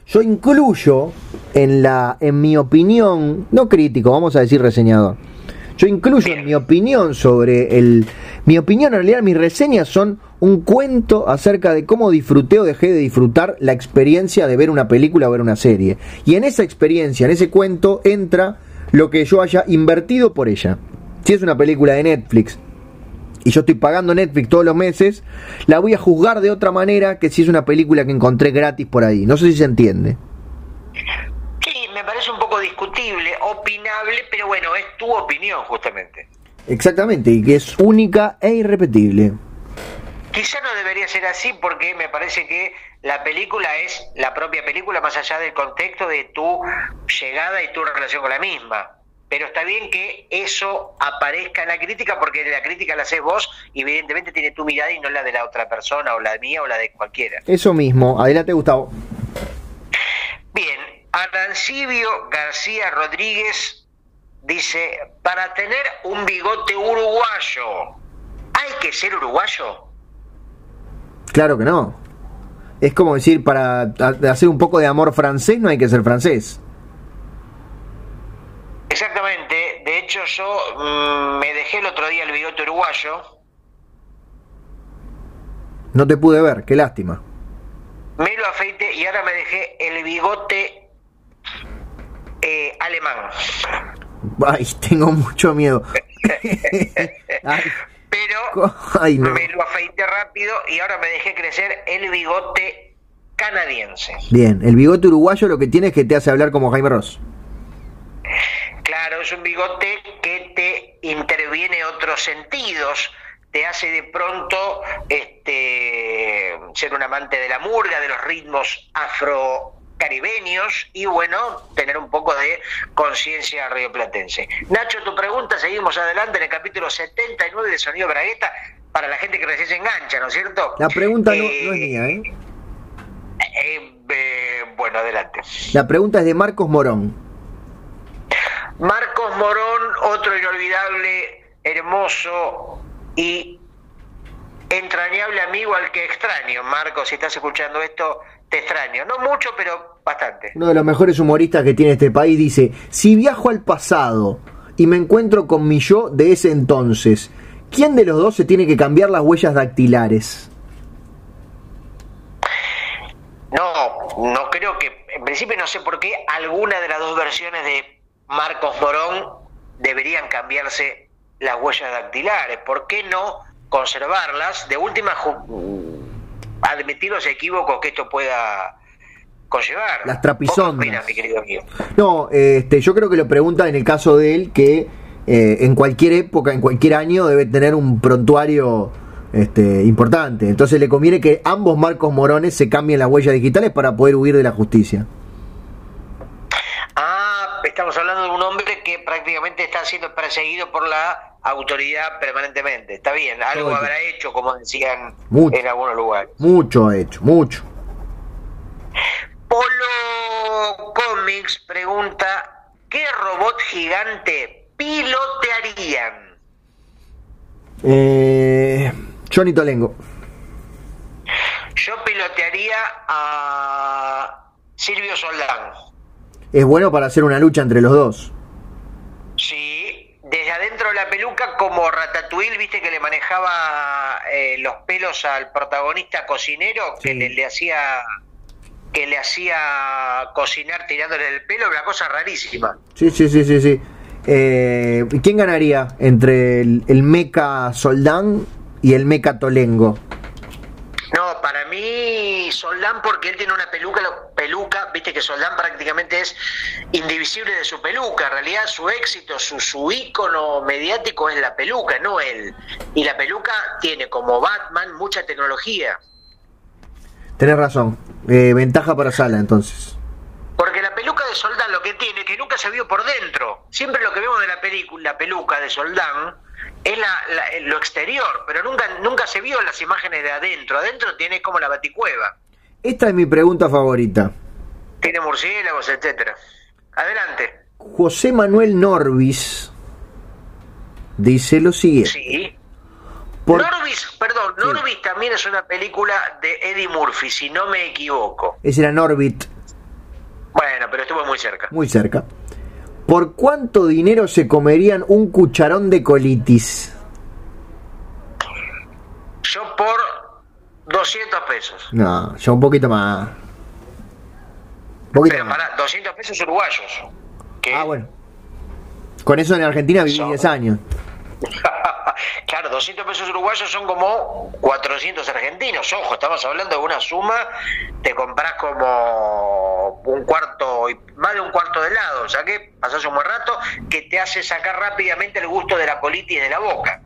Speaker 2: Yo incluyo en la, en mi opinión, no crítico, vamos a decir reseñador. Yo incluyo en mi opinión sobre el, mi opinión en realidad mis reseñas son un cuento acerca de cómo disfruté o dejé de disfrutar la experiencia de ver una película o ver una serie. Y en esa experiencia, en ese cuento entra lo que yo haya invertido por ella. Si es una película de Netflix y yo estoy pagando Netflix todos los meses, la voy a juzgar de otra manera que si es una película que encontré gratis por ahí. No sé si se entiende.
Speaker 1: Sí, me parece un poco discutible, opinable, pero bueno, es tu opinión justamente.
Speaker 2: Exactamente, y que es única e irrepetible.
Speaker 1: Quizá no debería ser así porque me parece que la película es la propia película más allá del contexto de tu llegada y tu relación con la misma. Pero está bien que eso aparezca en la crítica porque la crítica la haces vos y evidentemente tiene tu mirada y no la de la otra persona o la mía o la de cualquiera.
Speaker 2: Eso mismo. Adelante, Gustavo.
Speaker 1: Bien, Arancibio García Rodríguez dice, para tener un bigote uruguayo, ¿hay que ser uruguayo?
Speaker 2: Claro que no. Es como decir, para hacer un poco de amor francés no hay que ser francés.
Speaker 1: Exactamente, de hecho yo mm, me dejé el otro día el bigote uruguayo,
Speaker 2: No te pude ver, qué lástima.
Speaker 1: me lo afeité y ahora me dejé el bigote eh, alemán.
Speaker 2: Ay, tengo mucho miedo. Ay,
Speaker 1: Pero
Speaker 2: co- ay, no.
Speaker 1: me lo afeité rápido y ahora me dejé crecer el bigote canadiense.
Speaker 2: Bien, el bigote uruguayo lo que tiene es que te hace hablar como Jaime Ross.
Speaker 1: Claro, es un bigote que te interviene otros sentidos, te hace de pronto este, ser un amante de la murga, de los ritmos afrocaribeños y bueno, tener un poco de conciencia rioplatense. Nacho, tu pregunta, seguimos adelante en el capítulo 79 de Sonido Bragueta para la gente que recién se engancha, ¿no es cierto?
Speaker 2: La pregunta no,
Speaker 1: Eh,
Speaker 2: no es mía, ¿eh?
Speaker 1: eh, eh, bueno, adelante.
Speaker 2: La pregunta es de Marcos Morón.
Speaker 1: Marcos Morón, otro inolvidable, hermoso y entrañable amigo al que extraño. Marcos, si estás escuchando esto, te extraño. No mucho, pero bastante.
Speaker 2: Uno de los mejores humoristas que tiene este país dice, si viajo al pasado y me encuentro con mi yo de ese entonces, ¿quién de los dos se tiene que cambiar las huellas dactilares?
Speaker 1: No, no creo que, en principio no sé por qué alguna de las dos versiones de Marcos Morón deberían cambiarse las huellas dactilares. ¿Por qué no conservarlas? De última, admitir los equívocos que esto pueda conllevar.
Speaker 2: Las
Speaker 1: ¿Vos
Speaker 2: trapisondas.
Speaker 1: mi querido?
Speaker 2: No, este, yo creo que lo pregunta en el caso de él que eh, en cualquier época, en cualquier año debe tener un prontuario este, importante. Entonces le conviene que ambos Marcos Morones se cambien las huellas digitales para poder huir de la justicia.
Speaker 1: Ah, estamos hablando de un hombre que prácticamente está siendo perseguido por la autoridad permanentemente. Está bien, algo
Speaker 2: Todo
Speaker 1: habrá hecho, como decían
Speaker 2: Mucho.
Speaker 1: en algunos lugares.
Speaker 2: Mucho ha hecho, mucho.
Speaker 1: Polo Comics pregunta, ¿qué robot gigante pilotearían?
Speaker 2: Eh, Johnny Tolengo.
Speaker 1: Yo pilotearía a Silvio Soldán.
Speaker 2: Es bueno para hacer una lucha entre los dos.
Speaker 1: Sí, desde adentro de la peluca como Ratatouille, viste que le manejaba eh, los pelos al protagonista cocinero, que le, le hacía que le hacía cocinar tirándole el pelo, una cosa rarísima.
Speaker 2: Sí, sí, sí, sí, sí. Eh, ¿Quién ganaría entre el, el Mecha Soldán y el Mecha Tolengo?
Speaker 1: No, para mí Soldán porque él tiene una peluca, peluca, viste que Soldán prácticamente es indivisible de su peluca, en realidad su éxito, su, su ícono mediático es la peluca, no él. Y la peluca tiene como Batman mucha tecnología.
Speaker 2: Tenés razón. Eh, ventaja para Sala, entonces.
Speaker 1: Porque la peluca de Soldán lo que tiene, que nunca se vio por dentro. Siempre lo que vemos de la película, la peluca de Soldán, es la- la- lo exterior, pero nunca, nunca se vio las imágenes de adentro. Adentro tiene como la baticueva,
Speaker 2: Esta es mi pregunta favorita.
Speaker 1: tiene murciélagos, etcétera. Adelante.
Speaker 2: José Manuel Norbis dice lo siguiente.
Speaker 1: Sí.
Speaker 2: Por-
Speaker 1: Norbis, perdón, Norbis también es una película de Eddie Murphy, si no me equivoco.
Speaker 2: Ese era Norbit,
Speaker 1: Bueno, pero estuvo muy cerca.
Speaker 2: muy cerca. ¿Por cuánto dinero se comerían un cucharón de colitis?
Speaker 1: Yo por 200 pesos.
Speaker 2: No, yo un poquito más. Un poquito
Speaker 1: Pero
Speaker 2: más.
Speaker 1: para 200 pesos uruguayos.
Speaker 2: Ah, bueno. Con eso en Argentina viví
Speaker 1: Son-
Speaker 2: 10 años.
Speaker 1: claro, 200 pesos uruguayos son como 400 argentinos. Ojo, estamos hablando de una suma, te compras como un cuarto, más de un cuarto de helado, o sea que pasas un buen rato que te hace sacar rápidamente el gusto de la colitis de la boca.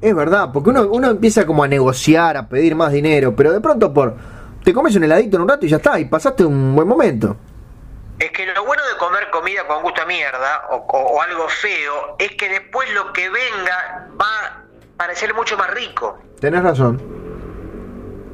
Speaker 2: Es verdad, porque uno, uno empieza como a negociar, a pedir más dinero, pero de pronto por te comes un heladito en un rato y ya está, y pasaste un buen momento.
Speaker 1: Es que lo bueno de comer comida con gusto a mierda o, o- o algo feo es que después lo que venga va a parecer mucho más rico.
Speaker 2: Tenés razón.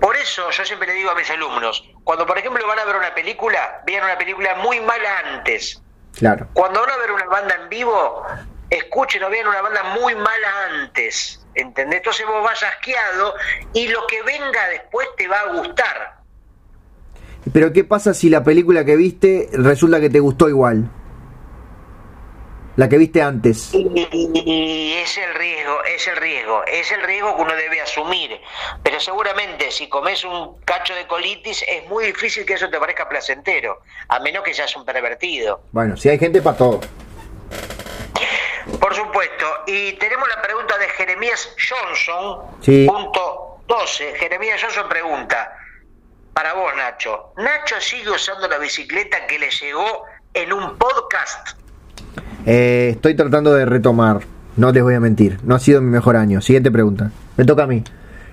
Speaker 1: Por eso yo siempre le digo a mis alumnos, cuando por ejemplo van a ver una película, vean una película muy mala antes.
Speaker 2: Claro.
Speaker 1: Cuando van a ver una banda en vivo, escuchen o vean una banda muy mala antes. ¿Entendés? Entonces vos vas asqueado y lo que venga después te va a gustar.
Speaker 2: Pero ¿qué pasa si la película que viste resulta que te gustó igual? La que viste antes.
Speaker 1: Y, y es el riesgo, es el riesgo, es el riesgo que uno debe asumir. Pero seguramente si comes un cacho de colitis es muy difícil que eso te parezca placentero, a menos que seas un pervertido.
Speaker 2: Bueno, si hay gente para todo.
Speaker 1: Por supuesto. Y tenemos la pregunta de Jeremías Johnson,
Speaker 2: Sí.
Speaker 1: punto 12. Jeremías Johnson pregunta, para vos Nacho, ¿Nacho sigue usando la bicicleta que le llegó en un podcast?
Speaker 2: Eh, estoy tratando de retomar. No les voy a mentir. No ha sido mi mejor año. Siguiente pregunta. Me toca a mí.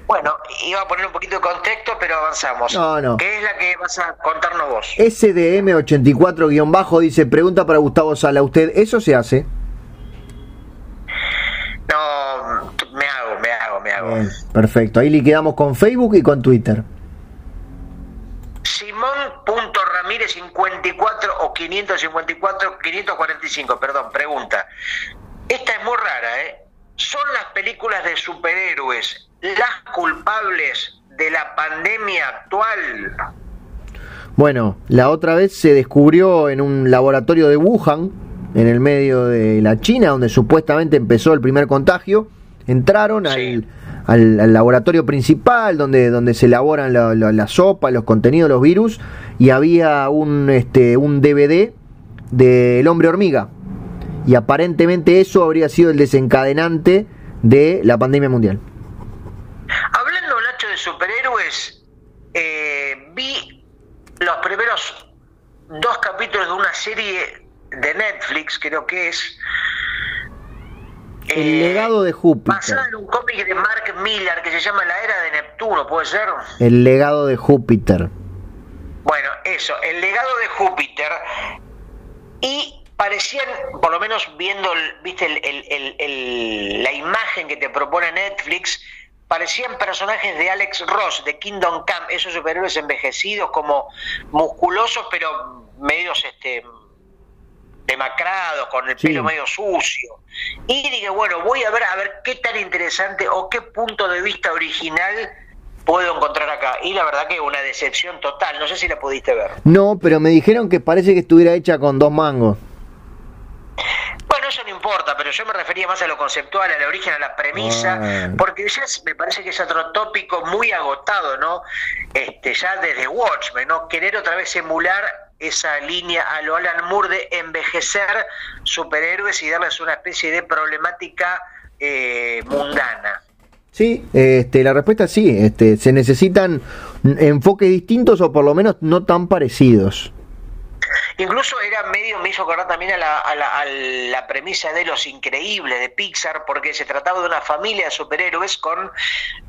Speaker 1: Bueno, iba a poner un poquito de contexto, pero avanzamos.
Speaker 2: No, no.
Speaker 1: ¿Qué es la que vas a contarnos vos?
Speaker 2: SDM84-bajo dice, pregunta para Gustavo Sala. ¿Usted eso se hace?
Speaker 1: No, me hago, me hago, me hago.
Speaker 2: Bien, perfecto. Ahí liquidamos con Facebook y con Twitter.
Speaker 1: Simón.ramírez 54 o 554, 545, perdón, pregunta. Esta es muy rara, ¿eh? ¿Son las películas de superhéroes las culpables de la pandemia actual?
Speaker 2: Bueno, la otra vez se descubrió en un laboratorio de Wuhan, en el medio de la China, donde supuestamente empezó el primer contagio. Entraron
Speaker 1: Sí.
Speaker 2: al, al- al laboratorio principal, donde, donde se elaboran la, la- la sopa, los contenidos, los virus, y había un, este, un DVD del hombre hormiga. Y aparentemente eso habría sido el desencadenante de la pandemia mundial.
Speaker 1: Hablando, Nacho, de superhéroes, eh, vi los primeros dos capítulos de una serie de Netflix, creo que es.
Speaker 2: El
Speaker 1: eh,
Speaker 2: legado de Júpiter.
Speaker 1: Basada en un cómic de Mark Millar que se llama La Era de Neptuno, ¿puede ser?
Speaker 2: El legado de Júpiter.
Speaker 1: Bueno, eso, el legado de Júpiter. Y parecían, por lo menos viendo, el- viste, el- el- la imagen que te propone Netflix, parecían personajes de Alex Ross, de Kingdom Come, esos superhéroes envejecidos, como musculosos, pero medios este demacrados, con el
Speaker 2: Sí.
Speaker 1: pelo medio sucio. Y dije, bueno, voy a ver a ver qué tan interesante o qué punto de vista original puedo encontrar acá. Y la verdad que una decepción total, no sé si la pudiste ver.
Speaker 2: No, pero me dijeron que parece que estuviera hecha con dos mangos.
Speaker 1: Bueno, eso no importa, pero yo me refería más a lo conceptual, al origen, a la premisa,
Speaker 2: Ah.
Speaker 1: porque ya me parece que es otro tópico muy agotado, ¿no? Este, ya desde Watchmen, ¿no? Querer otra vez emular esa línea a lo Alan Moore de envejecer superhéroes y darles una especie de problemática eh, mundana.
Speaker 2: Sí, este, la respuesta es sí. Este, se necesitan enfoques distintos o por lo menos no tan parecidos.
Speaker 1: Incluso era medio, me hizo acordar también a la, a la- la premisa de Los Increíbles de Pixar, porque se trataba de una familia de superhéroes con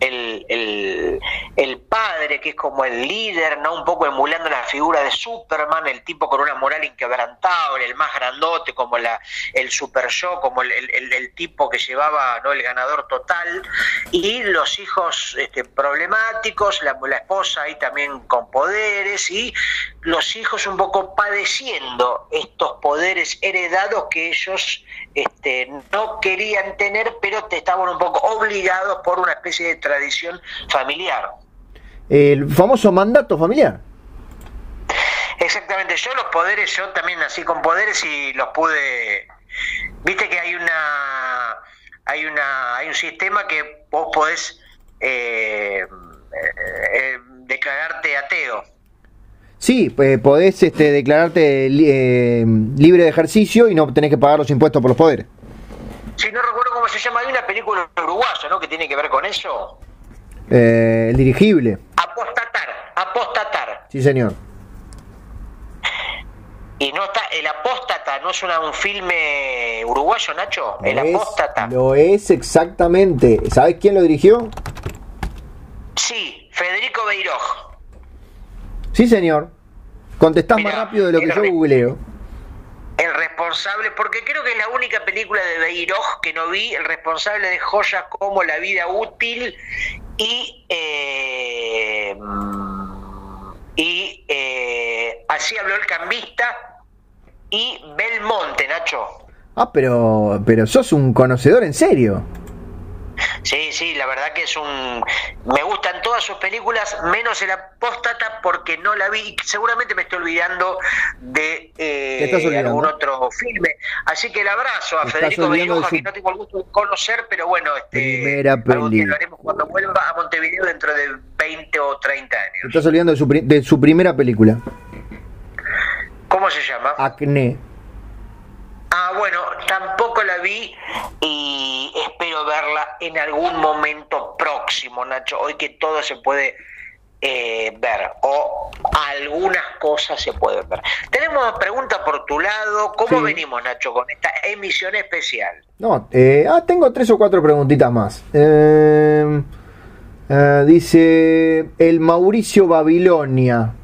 Speaker 1: el, el- el padre, que es como el líder, ¿no? Un poco emulando la figura de Superman, el tipo con una moral inquebrantable, el más grandote, como la, el super yo, como el- el tipo que llevaba ¿no? el ganador total, y los hijos este, problemáticos, la, la esposa ahí también con poderes, y los hijos un poco padeciendo estos poderes heredados que ellos este, no querían tener, pero te estaban un poco obligados por una especie de tradición familiar.
Speaker 2: El famoso mandato familiar.
Speaker 1: Exactamente, yo los poderes, yo también nací con poderes y los pude. Viste que hay una, hay una, hay un sistema que vos podés eh, eh, declararte ateo.
Speaker 2: Sí, eh, podés este, declararte eh, libre de ejercicio y no tenés que pagar los impuestos por los poderes.
Speaker 1: Si no recuerdo cómo se llama, hay una película uruguaya, ¿no? Que tiene que ver con eso.
Speaker 2: Eh, el dirigible.
Speaker 1: Apostatar, apostatar.
Speaker 2: Sí, señor.
Speaker 1: Y no está, El Apóstata, ¿no es una, un filme uruguayo, Nacho? El
Speaker 2: Lo es-
Speaker 1: Apóstata.
Speaker 2: Lo es exactamente. ¿Sabes quién lo dirigió?
Speaker 1: Sí, Federico Beiroj.
Speaker 2: Sí, señor. Contestás
Speaker 1: Mirá,
Speaker 2: más rápido de lo que yo googleo.
Speaker 1: El responsable, porque creo que es la única película de Beiroj que no vi, el responsable de joyas como La vida útil y eh, y eh, así habló el cambista y Belmonte, Nacho.
Speaker 2: Ah, pero, pero sos un conocedor en serio.
Speaker 1: Sí, sí, la verdad que es un... Me gustan todas sus películas, menos El Apóstata, porque no la vi. y Seguramente me estoy olvidando de
Speaker 2: ¿Te
Speaker 1: eh,
Speaker 2: olvidando?
Speaker 1: algún otro filme. Así que el abrazo a Federico
Speaker 2: de su
Speaker 1: que no tengo el gusto de conocer, pero bueno, este,
Speaker 2: Primera peli.
Speaker 1: lo haremos cuando vuelva a Montevideo dentro de 20 o 30
Speaker 2: Te
Speaker 1: años.
Speaker 2: estás olvidando de su, de su primera película,
Speaker 1: ¿Cómo se llama?
Speaker 2: Acné.
Speaker 1: Ah, bueno, tampoco la vi y espero verla en algún momento próximo, Nacho. Hoy que todo se puede eh, ver o algunas cosas se pueden ver. Tenemos preguntas por tu lado. ¿Cómo
Speaker 2: Sí.
Speaker 1: venimos, Nacho, con esta emisión especial?
Speaker 2: No, eh, ah, tengo tres o cuatro preguntitas más. Eh, eh, dice el Mauricio Babilonia,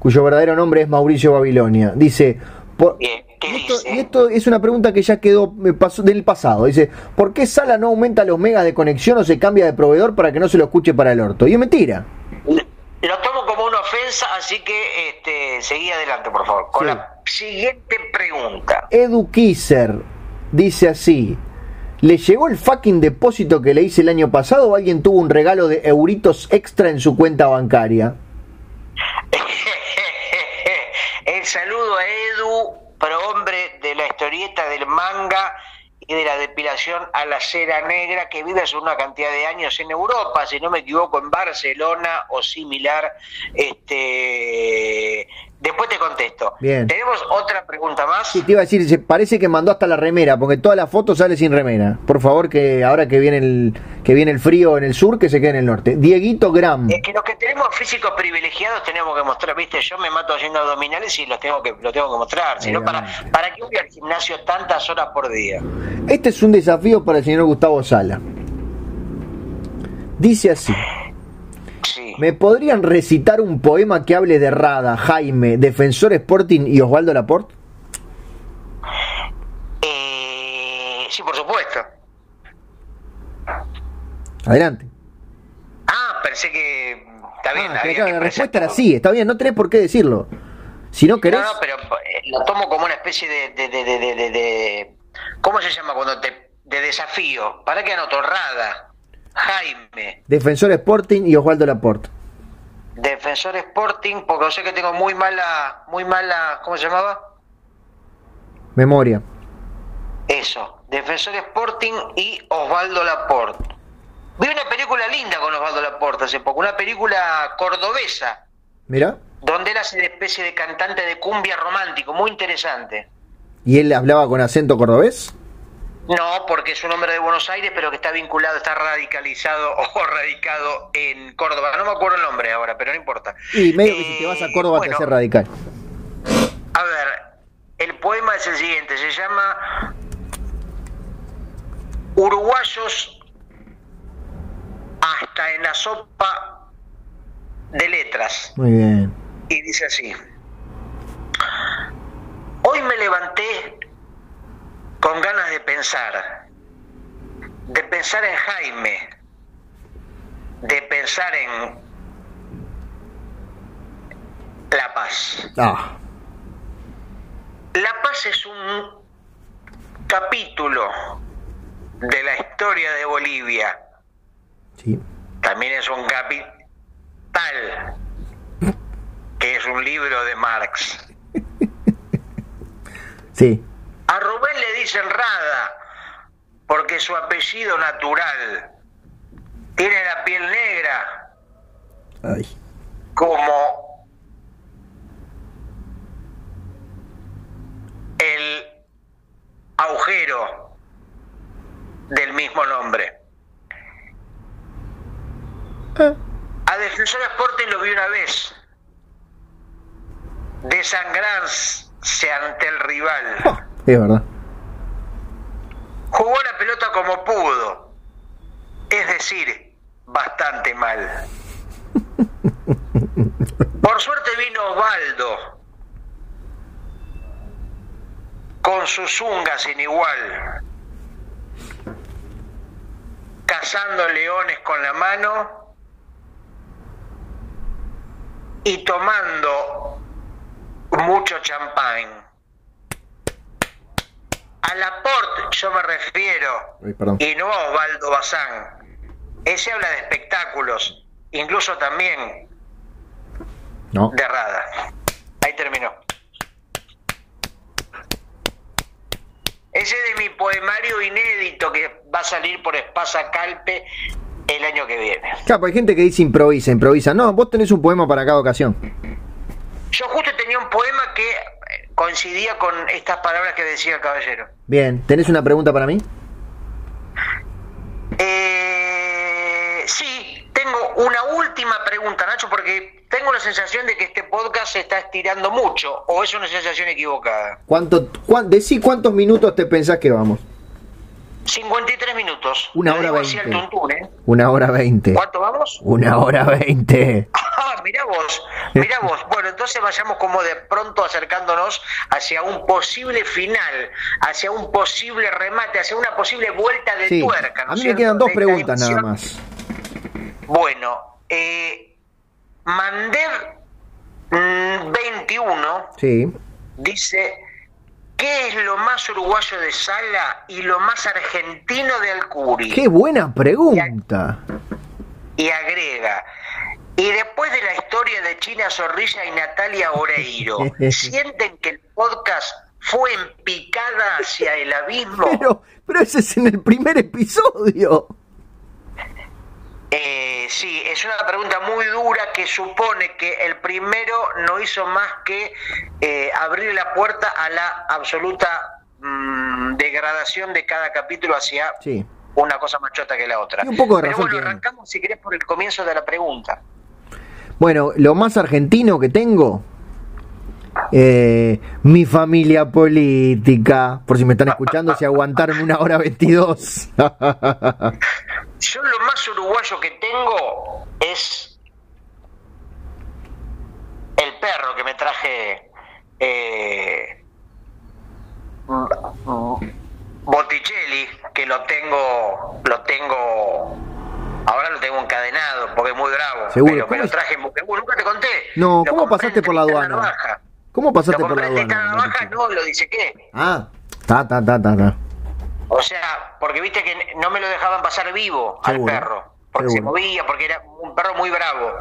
Speaker 2: cuyo verdadero nombre es Mauricio Babilonia. Dice, por-
Speaker 1: Bien, ¿qué
Speaker 2: y esto,
Speaker 1: dice?
Speaker 2: y esto es una pregunta que ya quedó pasó, del pasado. Dice, ¿por qué Sala no aumenta los megas de conexión o se cambia de proveedor para que no se lo escuche para el orto? Y es mentira.
Speaker 1: Lo tomo como una ofensa, así que este, seguí adelante, por favor. Con
Speaker 2: Sí.
Speaker 1: la siguiente pregunta.
Speaker 2: Edu Kisser dice así. ¿Le llegó el fucking depósito que le hice el año pasado o alguien tuvo un regalo de euritos extra en su cuenta bancaria?
Speaker 1: El saludo a Edu, hombre de la historieta del manga y de la depilación a la cera negra que vive hace una cantidad de años en Europa, si no me equivoco, en Barcelona o similar. Este, después te contesto.
Speaker 2: Bien.
Speaker 1: Tenemos otra pregunta más.
Speaker 2: Sí, te iba a decir, parece que mandó hasta la remera, porque toda la foto sale sin remera. Por favor, que ahora que viene el que viene el frío en el sur, que se quede en el norte. Dieguito Gram.
Speaker 1: Es que los que tenemos físicos privilegiados tenemos que mostrar, viste, yo me mato haciendo abdominales y los tengo que, lo tengo que mostrar, si no, para. ¿para qué voy al gimnasio tantas horas por día?
Speaker 2: Este es un desafío para el señor Gustavo Sala. Dice así.
Speaker 1: Sí.
Speaker 2: ¿Me podrían recitar un poema que hable de Rada, Jaime, Defensor Sporting y Osvaldo Laporte?
Speaker 1: Eh, sí, por supuesto.
Speaker 2: Adelante.
Speaker 1: Ah, pensé que está bien.
Speaker 2: Ah, claro, la respuesta era sí, está bien, no tenés por qué decirlo. Si no querés,
Speaker 1: No, no, pero eh, lo tomo como una especie de- ¿cómo se llama cuando te de desafío? ¿Para qué anoto? Rada, Jaime,
Speaker 2: Defensor Sporting y Osvaldo Laporte.
Speaker 1: Defensor Sporting, porque yo sé que tengo muy mala, muy mala, ¿cómo se llamaba?
Speaker 2: Memoria.
Speaker 1: Eso, Defensor Sporting y Osvaldo Laporte. Vi una película linda con Osvaldo Laporte hace poco, una película cordobesa,
Speaker 2: Mira.
Speaker 1: donde él hace de especie de cantante de cumbia romántico, muy interesante.
Speaker 2: ¿Y él hablaba con acento cordobés?
Speaker 1: No, porque es un hombre de Buenos Aires, pero que está vinculado, está radicalizado o radicado en Córdoba. No me acuerdo el nombre ahora, pero no importa.
Speaker 2: Y medio que si te
Speaker 1: Eh,
Speaker 2: vas a Córdoba
Speaker 1: bueno,
Speaker 2: te hace radical.
Speaker 1: A ver, el poema es el siguiente, se llama Uruguayos hasta en la sopa de letras.
Speaker 2: Muy bien.
Speaker 1: Y dice así. Hoy me levanté con ganas de pensar, de pensar en Jaime, de pensar en La Paz.
Speaker 2: Ah,
Speaker 1: La Paz es un capítulo de la historia de Bolivia.
Speaker 2: sí.
Speaker 1: También es un capital, que es un libro de Marx.
Speaker 2: Sí.
Speaker 1: A Rubén le dicen Rada, porque su apellido natural tiene la piel negra
Speaker 2: Ay.
Speaker 1: como el agujero del mismo nombre. A Defensor Sporting lo vi una vez. Desangrans ante el rival.
Speaker 2: Es verdad.
Speaker 1: Jugó la pelota como pudo, es decir, bastante mal. Por suerte vino Osvaldo, con sus zungas sin igual, cazando leones con la mano y tomando mucho champán. A Laporte yo me refiero, y no a Osvaldo Bazán. Ese habla de espectáculos, incluso también
Speaker 2: No.
Speaker 1: de Rada. Ahí terminó. Ese es de mi poemario inédito que va a salir por Espasa Calpe el año que viene.
Speaker 2: Claro, hay gente que dice improvisa, improvisa. No, vos tenés un poema para cada ocasión.
Speaker 1: Yo justo tenía un poema que coincidía con estas palabras que decía el caballero.
Speaker 2: Bien, ¿tenés una pregunta para mí?
Speaker 1: Eh, sí, tengo una última pregunta, Nacho, porque tengo la sensación de que este podcast se está estirando mucho, o es una sensación equivocada.
Speaker 2: ¿Cuánto, cuán- decí cuántos minutos te pensás que vamos?
Speaker 1: 53 minutos.
Speaker 2: Una hora veinte.
Speaker 1: ¿eh?
Speaker 2: Una hora veinte.
Speaker 1: ¿Cuánto vamos?
Speaker 2: Una hora veinte.
Speaker 1: Ah, mira vos, mira vos. Bueno, entonces vayamos como de pronto acercándonos hacia un posible final, hacia un posible remate, hacia una posible vuelta de
Speaker 2: Sí.
Speaker 1: tuerca. ¿no
Speaker 2: A mí me quedan dos preguntas nada más.
Speaker 1: Bueno, eh, Mandev mm, 21
Speaker 2: Sí.
Speaker 1: dice, ¿qué es lo más uruguayo de Sala y lo más argentino de Alcuri?
Speaker 2: Qué buena pregunta.
Speaker 1: Y agrega, y después de la historia de China Zorrilla y Natalia Oreiro, ¿sienten que el podcast fue en picada hacia el abismo?
Speaker 2: Pero, pero ese es en el primer episodio.
Speaker 1: Eh, sí, es una pregunta muy dura que supone que el primero no hizo más que eh, abrir la puerta a la absoluta mm, degradación de cada capítulo hacia
Speaker 2: Sí.
Speaker 1: una cosa más chota que la otra.
Speaker 2: Y un poco de
Speaker 1: Pero bueno,
Speaker 2: tiene.
Speaker 1: arrancamos si querés por el comienzo de la pregunta.
Speaker 2: Bueno, lo más argentino que tengo. eh, mi familia política. Por si me están escuchando, si aguantaron una hora veintidós.
Speaker 1: Yo lo más uruguayo que tengo es el perro que me traje eh, Botticelli, que lo tengo, lo tengo, ahora lo tengo encadenado porque es muy bravo.
Speaker 2: Seguro,
Speaker 1: Pero me
Speaker 2: ¿cómo
Speaker 1: lo traje, nunca te conté.
Speaker 2: No, ¿cómo pasaste por la aduana? ¿Cómo pasaste por la aduana?
Speaker 1: No, lo dice qué.
Speaker 2: Ah, ta, ta, ta, ta, ta.
Speaker 1: O sea, porque viste que no me lo dejaban pasar vivo al perro, porque se movía, porque era un perro muy bravo.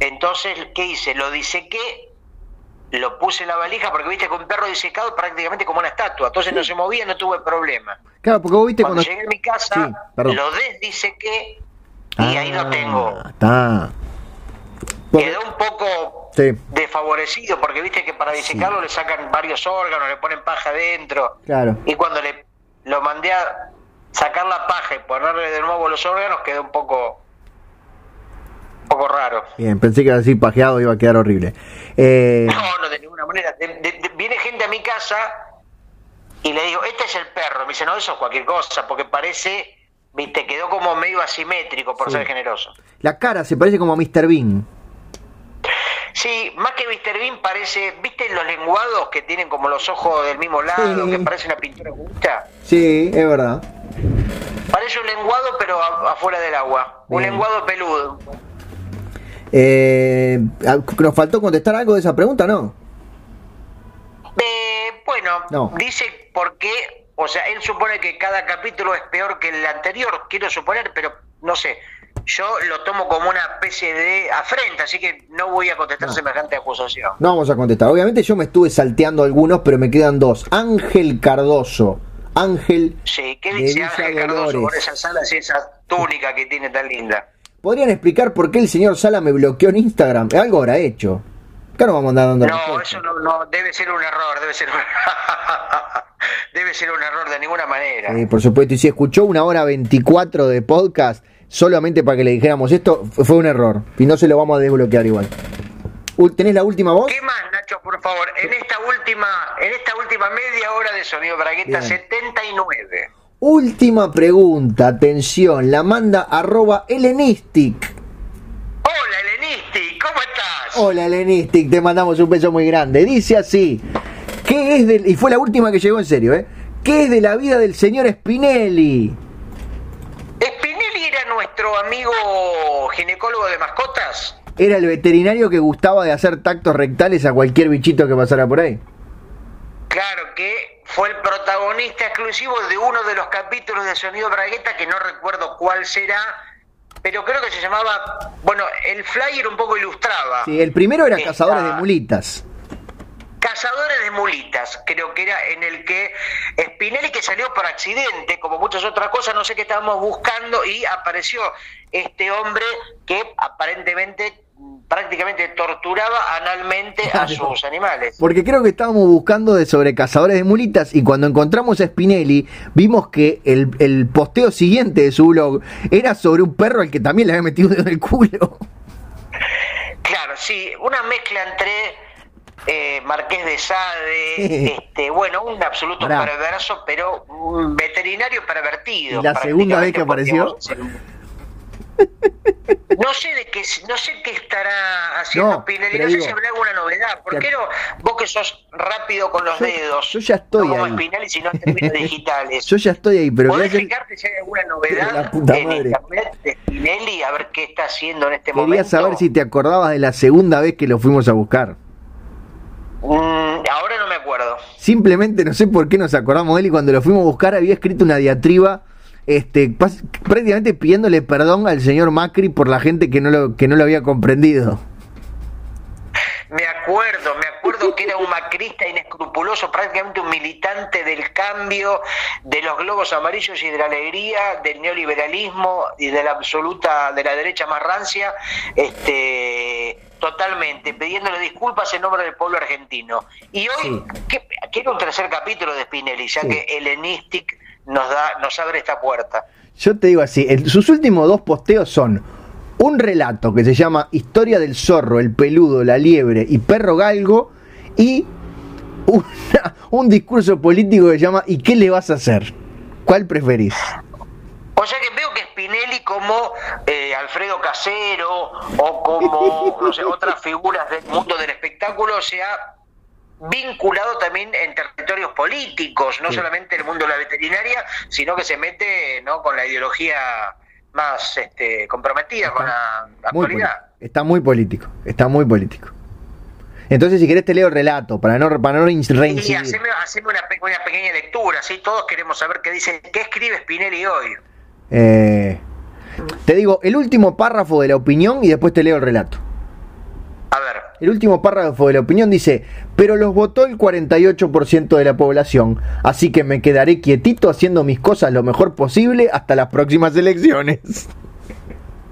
Speaker 1: Entonces, ¿qué hice? Lo disequé, lo puse en la valija, porque viste que un perro disecado prácticamente como una estatua, entonces no se movía, no tuve problema.
Speaker 2: Claro, porque vos viste
Speaker 1: Cuando
Speaker 2: cuando.
Speaker 1: llegué a mi casa,
Speaker 2: Sí,
Speaker 1: lo desdisequé y ahí lo tengo.
Speaker 2: Ah, Está.
Speaker 1: Quedó un poco
Speaker 2: Sí.
Speaker 1: desfavorecido, porque viste que para disecarlo le sacan varios órganos, le ponen paja adentro.
Speaker 2: Claro.
Speaker 1: Y cuando le lo mandé a sacar la paja y ponerle de nuevo los órganos, quedó un poco, un poco raro.
Speaker 2: Bien, pensé que así pajeado iba a quedar horrible. Eh,
Speaker 1: No, no, de ninguna manera. De- de- de- viene gente a mi casa y le digo, este es el perro. Me dice, no, eso es cualquier cosa, porque parece, viste, quedó como medio asimétrico por
Speaker 2: Sí.
Speaker 1: ser generoso.
Speaker 2: la cara se parece como a Mr. Bean.
Speaker 1: Sí, más que Mr. Bean parece, ¿viste los lenguados que tienen como los ojos del mismo lado,
Speaker 2: Sí.
Speaker 1: que parece una pintura justa?
Speaker 2: Sí, es verdad.
Speaker 1: Parece un lenguado pero afuera del agua. Un lenguado peludo.
Speaker 2: Eh, ¿Nos faltó contestar algo de esa pregunta, no?
Speaker 1: Eh, bueno,
Speaker 2: No.
Speaker 1: dice por qué, o sea, él supone que cada capítulo es peor que el anterior, quiero suponer, pero no sé. Yo lo tomo como una especie de afrenta, así que no voy a contestar
Speaker 2: No.
Speaker 1: semejante acusación.
Speaker 2: No vamos a contestar. Obviamente yo me estuve salteando algunos, pero me quedan dos. Ángel Cardoso. Ángel.
Speaker 1: Sí, ¿qué dice Ángel Cardoso
Speaker 2: Dolores.
Speaker 1: con esas alas y esa túnica que tiene tan linda?
Speaker 2: ¿Podrían explicar por qué el señor Sala me bloqueó en Instagram? Algo habrá hecho. Acá no vamos a andar dando
Speaker 1: No, eso no, no, debe ser un error, debe ser un, debe ser un error de ninguna manera.
Speaker 2: Sí, por supuesto. Y si escuchó una hora 24 de podcast solamente para que le dijéramos esto, fue un error. Y no se lo vamos a desbloquear igual. ¿Tenés la última voz?
Speaker 1: ¿Qué más, Nacho, por favor. En esta última, en esta última media hora de Sonido Bragueta
Speaker 2: Bien.
Speaker 1: 79.
Speaker 2: Última pregunta, atención, la manda arroba helenistic.
Speaker 1: Hola, Elenisti, ¿cómo estás?
Speaker 2: Hola helenistic, te mandamos un beso muy grande. Dice así, ¿qué es del... Y fue la última que llegó en serio, ¿eh? ¿Qué es de la vida del señor Spinelli?
Speaker 1: Nuestro amigo ginecólogo de mascotas.
Speaker 2: Era el veterinario que gustaba de hacer tactos rectales a cualquier bichito que pasara por ahí.
Speaker 1: Claro que fue el protagonista exclusivo de uno de los capítulos de Sonido Bragueta, que no recuerdo cuál será, pero creo que se llamaba, bueno, el flyer un poco ilustraba.
Speaker 2: Sí, el primero era
Speaker 1: Esta-
Speaker 2: Cazadores de Mulitas.
Speaker 1: Cazadores de mulitas, creo que era en el que Spinelli que salió por accidente, como muchas otras cosas, no sé qué estábamos buscando y apareció este hombre que aparentemente prácticamente torturaba analmente a sus animales.
Speaker 2: Porque creo que estábamos buscando de sobre cazadores de mulitas y cuando encontramos a Spinelli vimos que el, el posteo siguiente de su blog era sobre un perro al que también le había metido dedo en el culo.
Speaker 1: Claro, sí, una mezcla entre eh, Marqués de Sade, este, bueno, un absoluto
Speaker 2: Pará.
Speaker 1: perverso, pero un veterinario pervertido.
Speaker 2: ¿Y la segunda vez que apareció?
Speaker 1: No sé de qué, no sé qué estará haciendo
Speaker 2: No,
Speaker 1: Spinelli,
Speaker 2: pero
Speaker 1: no sé
Speaker 2: digo,
Speaker 1: si habrá alguna novedad. ¿Por qué no? Vos que sos rápido con los
Speaker 2: Yo-
Speaker 1: dedos.
Speaker 2: yo ya estoy
Speaker 1: no como
Speaker 2: ahí.
Speaker 1: Spinelli, sino en términos digitales.
Speaker 2: Yo ya estoy ahí, pero
Speaker 1: ¿Podés
Speaker 2: quería,
Speaker 1: explicarte si hay alguna
Speaker 2: La
Speaker 1: novedad
Speaker 2: puta
Speaker 1: en
Speaker 2: madre.
Speaker 1: internet de Spinelli? A ver qué está haciendo en este
Speaker 2: quería
Speaker 1: momento.
Speaker 2: saber si te acordabas de la segunda vez que lo fuimos a buscar.
Speaker 1: Mm, ahora no me acuerdo.
Speaker 2: Simplemente no sé por qué nos acordamos de él y cuando lo fuimos a buscar había escrito una diatriba este, prácticamente pidiéndole perdón al señor Macri por la gente que no lo, que no lo había comprendido.
Speaker 1: Me acuerdo, me acuerdo que era un macrista inescrupuloso, prácticamente un militante del cambio, de los globos amarillos y de la alegría, del neoliberalismo y de la absoluta, de la derecha más rancia, este, totalmente, pidiéndole disculpas en nombre del pueblo argentino. Y hoy,
Speaker 2: Sí.
Speaker 1: que- quiero un tercer capítulo de Spinelli, ya
Speaker 2: Sí.
Speaker 1: que Helenistic nos da, nos abre esta puerta.
Speaker 2: Yo te digo así, el- sus últimos dos posteos son un relato que se llama Historia del zorro, el peludo, la liebre y perro galgo y una- un discurso político que se llama ¿Y qué le vas a hacer? ¿Cuál preferís?
Speaker 1: O sea que veo que Spinelli como eh, Alfredo Casero o como no sé, otras figuras del mundo del espectáculo se ha vinculado también en territorios políticos, no
Speaker 2: Sí.
Speaker 1: solamente en el mundo de la veterinaria, sino que se mete ¿no? con la ideología más este, comprometida con la actualidad.
Speaker 2: Está muy político, está muy político. Entonces, si querés te leo el relato, para no, para no reincidir.
Speaker 1: haceme, haceme una pequeña lectura, ¿sí? todos queremos saber qué dice, qué escribe Spinelli hoy.
Speaker 2: Eh, te digo, el último párrafo de la opinión y después te leo el relato. El último párrafo de la opinión dice, pero los votó el 48% de la población, así que me quedaré quietito haciendo mis cosas lo mejor posible hasta las próximas elecciones.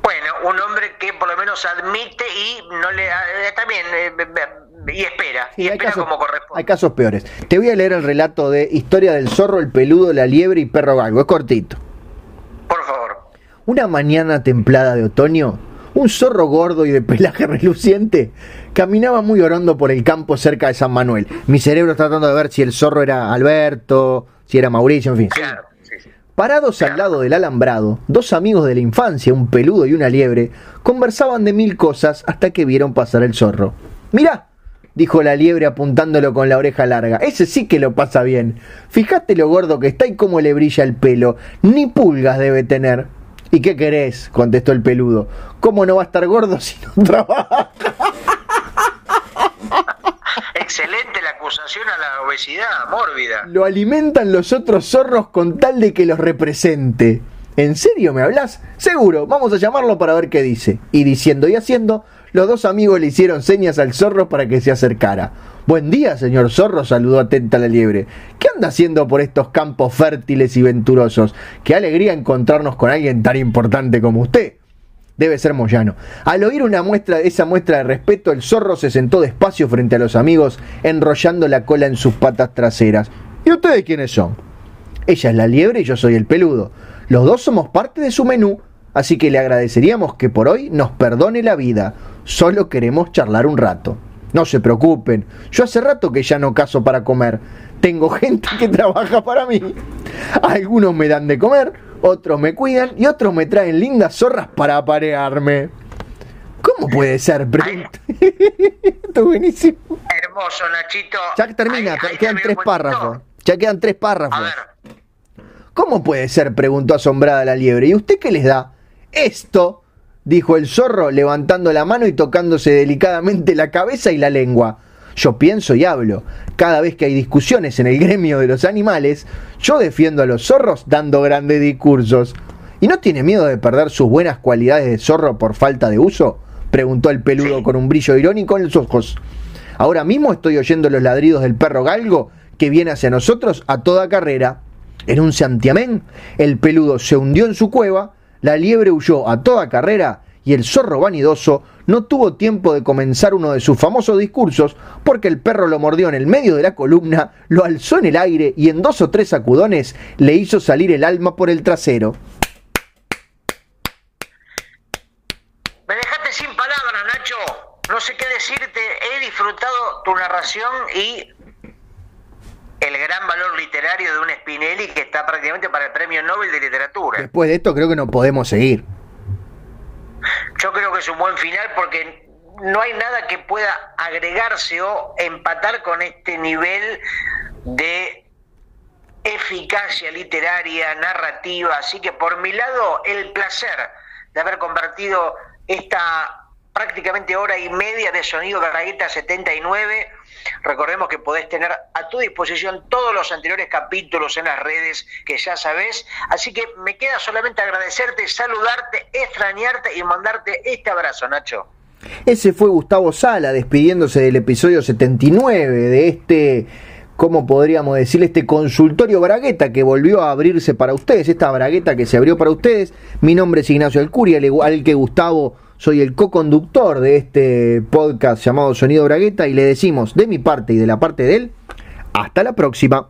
Speaker 1: Bueno, un hombre que por lo menos admite y no le eh, también eh, y espera, y
Speaker 2: Sí, hay,
Speaker 1: espera
Speaker 2: casos,
Speaker 1: como corresponde.
Speaker 2: hay casos peores. Te voy a leer el relato de Historia del zorro, el peludo, la liebre y perro galgo. Es cortito.
Speaker 1: Por favor.
Speaker 2: Una mañana templada de otoño, un zorro gordo y de pelaje reluciente caminaba muy orondo por el campo cerca de San Manuel. Mi cerebro tratando de ver si el zorro era Alberto, si era Mauricio, en fin.
Speaker 1: Claro, sí, sí.
Speaker 2: Parados al lado del alambrado, dos amigos de la infancia, un peludo y una liebre, conversaban de mil cosas hasta que vieron pasar el zorro. Mirá, dijo la liebre apuntándolo con la oreja larga, ese sí que lo pasa bien. Fijate lo gordo que está y cómo le brilla el pelo, ni pulgas debe tener. ¿Y qué querés? contestó el peludo. ¿Cómo no va a estar gordo si no trabaja?
Speaker 1: Excelente la acusación a la obesidad mórbida.
Speaker 2: Lo alimentan los otros zorros con tal de que los represente. ¿En serio me hablas? Seguro, vamos a llamarlo para ver qué dice. Y diciendo y haciendo, los dos amigos le hicieron señas al zorro para que se acercara. Buen día, señor zorro, saludó atenta la liebre. ¿Qué anda haciendo por estos campos fértiles y venturosos? Qué alegría encontrarnos con alguien tan importante como usted. Debe ser Moyano. Al oír una muestra, esa muestra de respeto, el zorro se sentó despacio frente a los amigos, enrollando la cola en sus patas traseras. ¿Y ustedes quiénes son? Ella es la liebre y yo soy el peludo. Los dos somos parte de su menú, así que le agradeceríamos que por hoy nos perdone la vida. Solo queremos charlar un rato. No se preocupen, yo hace rato que ya no caso para comer. Tengo gente que trabaja para mí. Algunos me dan de comer, otros me cuidan y otros me traen lindas zorras para aparearme. ¿Cómo puede ser? Es buenísimo.
Speaker 1: Hermoso, Nachito.
Speaker 2: Ya termina,
Speaker 1: Ahí- ahí
Speaker 2: quedan tres párrafos. Ya quedan tres párrafos.
Speaker 1: A ver,
Speaker 2: ¿Cómo puede ser? preguntó asombrada la liebre. ¿Y usted qué les da? Esto, dijo el zorro, levantando la mano y tocándose delicadamente la cabeza y la lengua. Yo pienso y hablo. Cada vez que hay discusiones en el gremio de los animales, yo defiendo a los zorros dando grandes discursos. ¿Y no tiene miedo de perder sus buenas cualidades de zorro por falta de uso? preguntó el peludo con un brillo irónico en los ojos. Ahora mismo estoy oyendo los ladridos del perro galgo que viene hacia nosotros a toda carrera. En un santiamén, el peludo se hundió en su cueva, la liebre huyó a toda carrera y el zorro vanidoso no tuvo tiempo de comenzar uno de sus famosos discursos porque el perro lo mordió en el medio de la columna, lo alzó en el aire y en dos o tres sacudones le hizo salir el alma por el trasero.
Speaker 1: me dejaste sin palabras, Nacho. No sé qué decirte. He disfrutado tu narración y el gran valor literario de un Spinelli que está prácticamente para el Premio Nobel de Literatura.
Speaker 2: Después de esto creo que no podemos seguir.
Speaker 1: Yo creo que es un buen final porque no hay nada que pueda agregarse o empatar con este nivel de eficacia literaria, narrativa. Así que por mi lado, el placer de haber compartido esta prácticamente hora y media de sonido de Bragueta 79. Recordemos que podés tener a tu disposición todos los anteriores capítulos en las redes que ya sabés. Así que me queda solamente agradecerte, saludarte, extrañarte y mandarte este abrazo, Nacho.
Speaker 2: Ese fue Gustavo Sala despidiéndose del episodio 79 de este, ¿cómo podríamos decir? Este consultorio Bragueta que volvió a abrirse para ustedes, esta Bragueta que se abrió para ustedes. Mi nombre es Ignacio Alcuria, al igual que Gustavo, soy el co-conductor de este podcast llamado Sonido Bragueta y le decimos de mi parte y de la parte de él, hasta la próxima.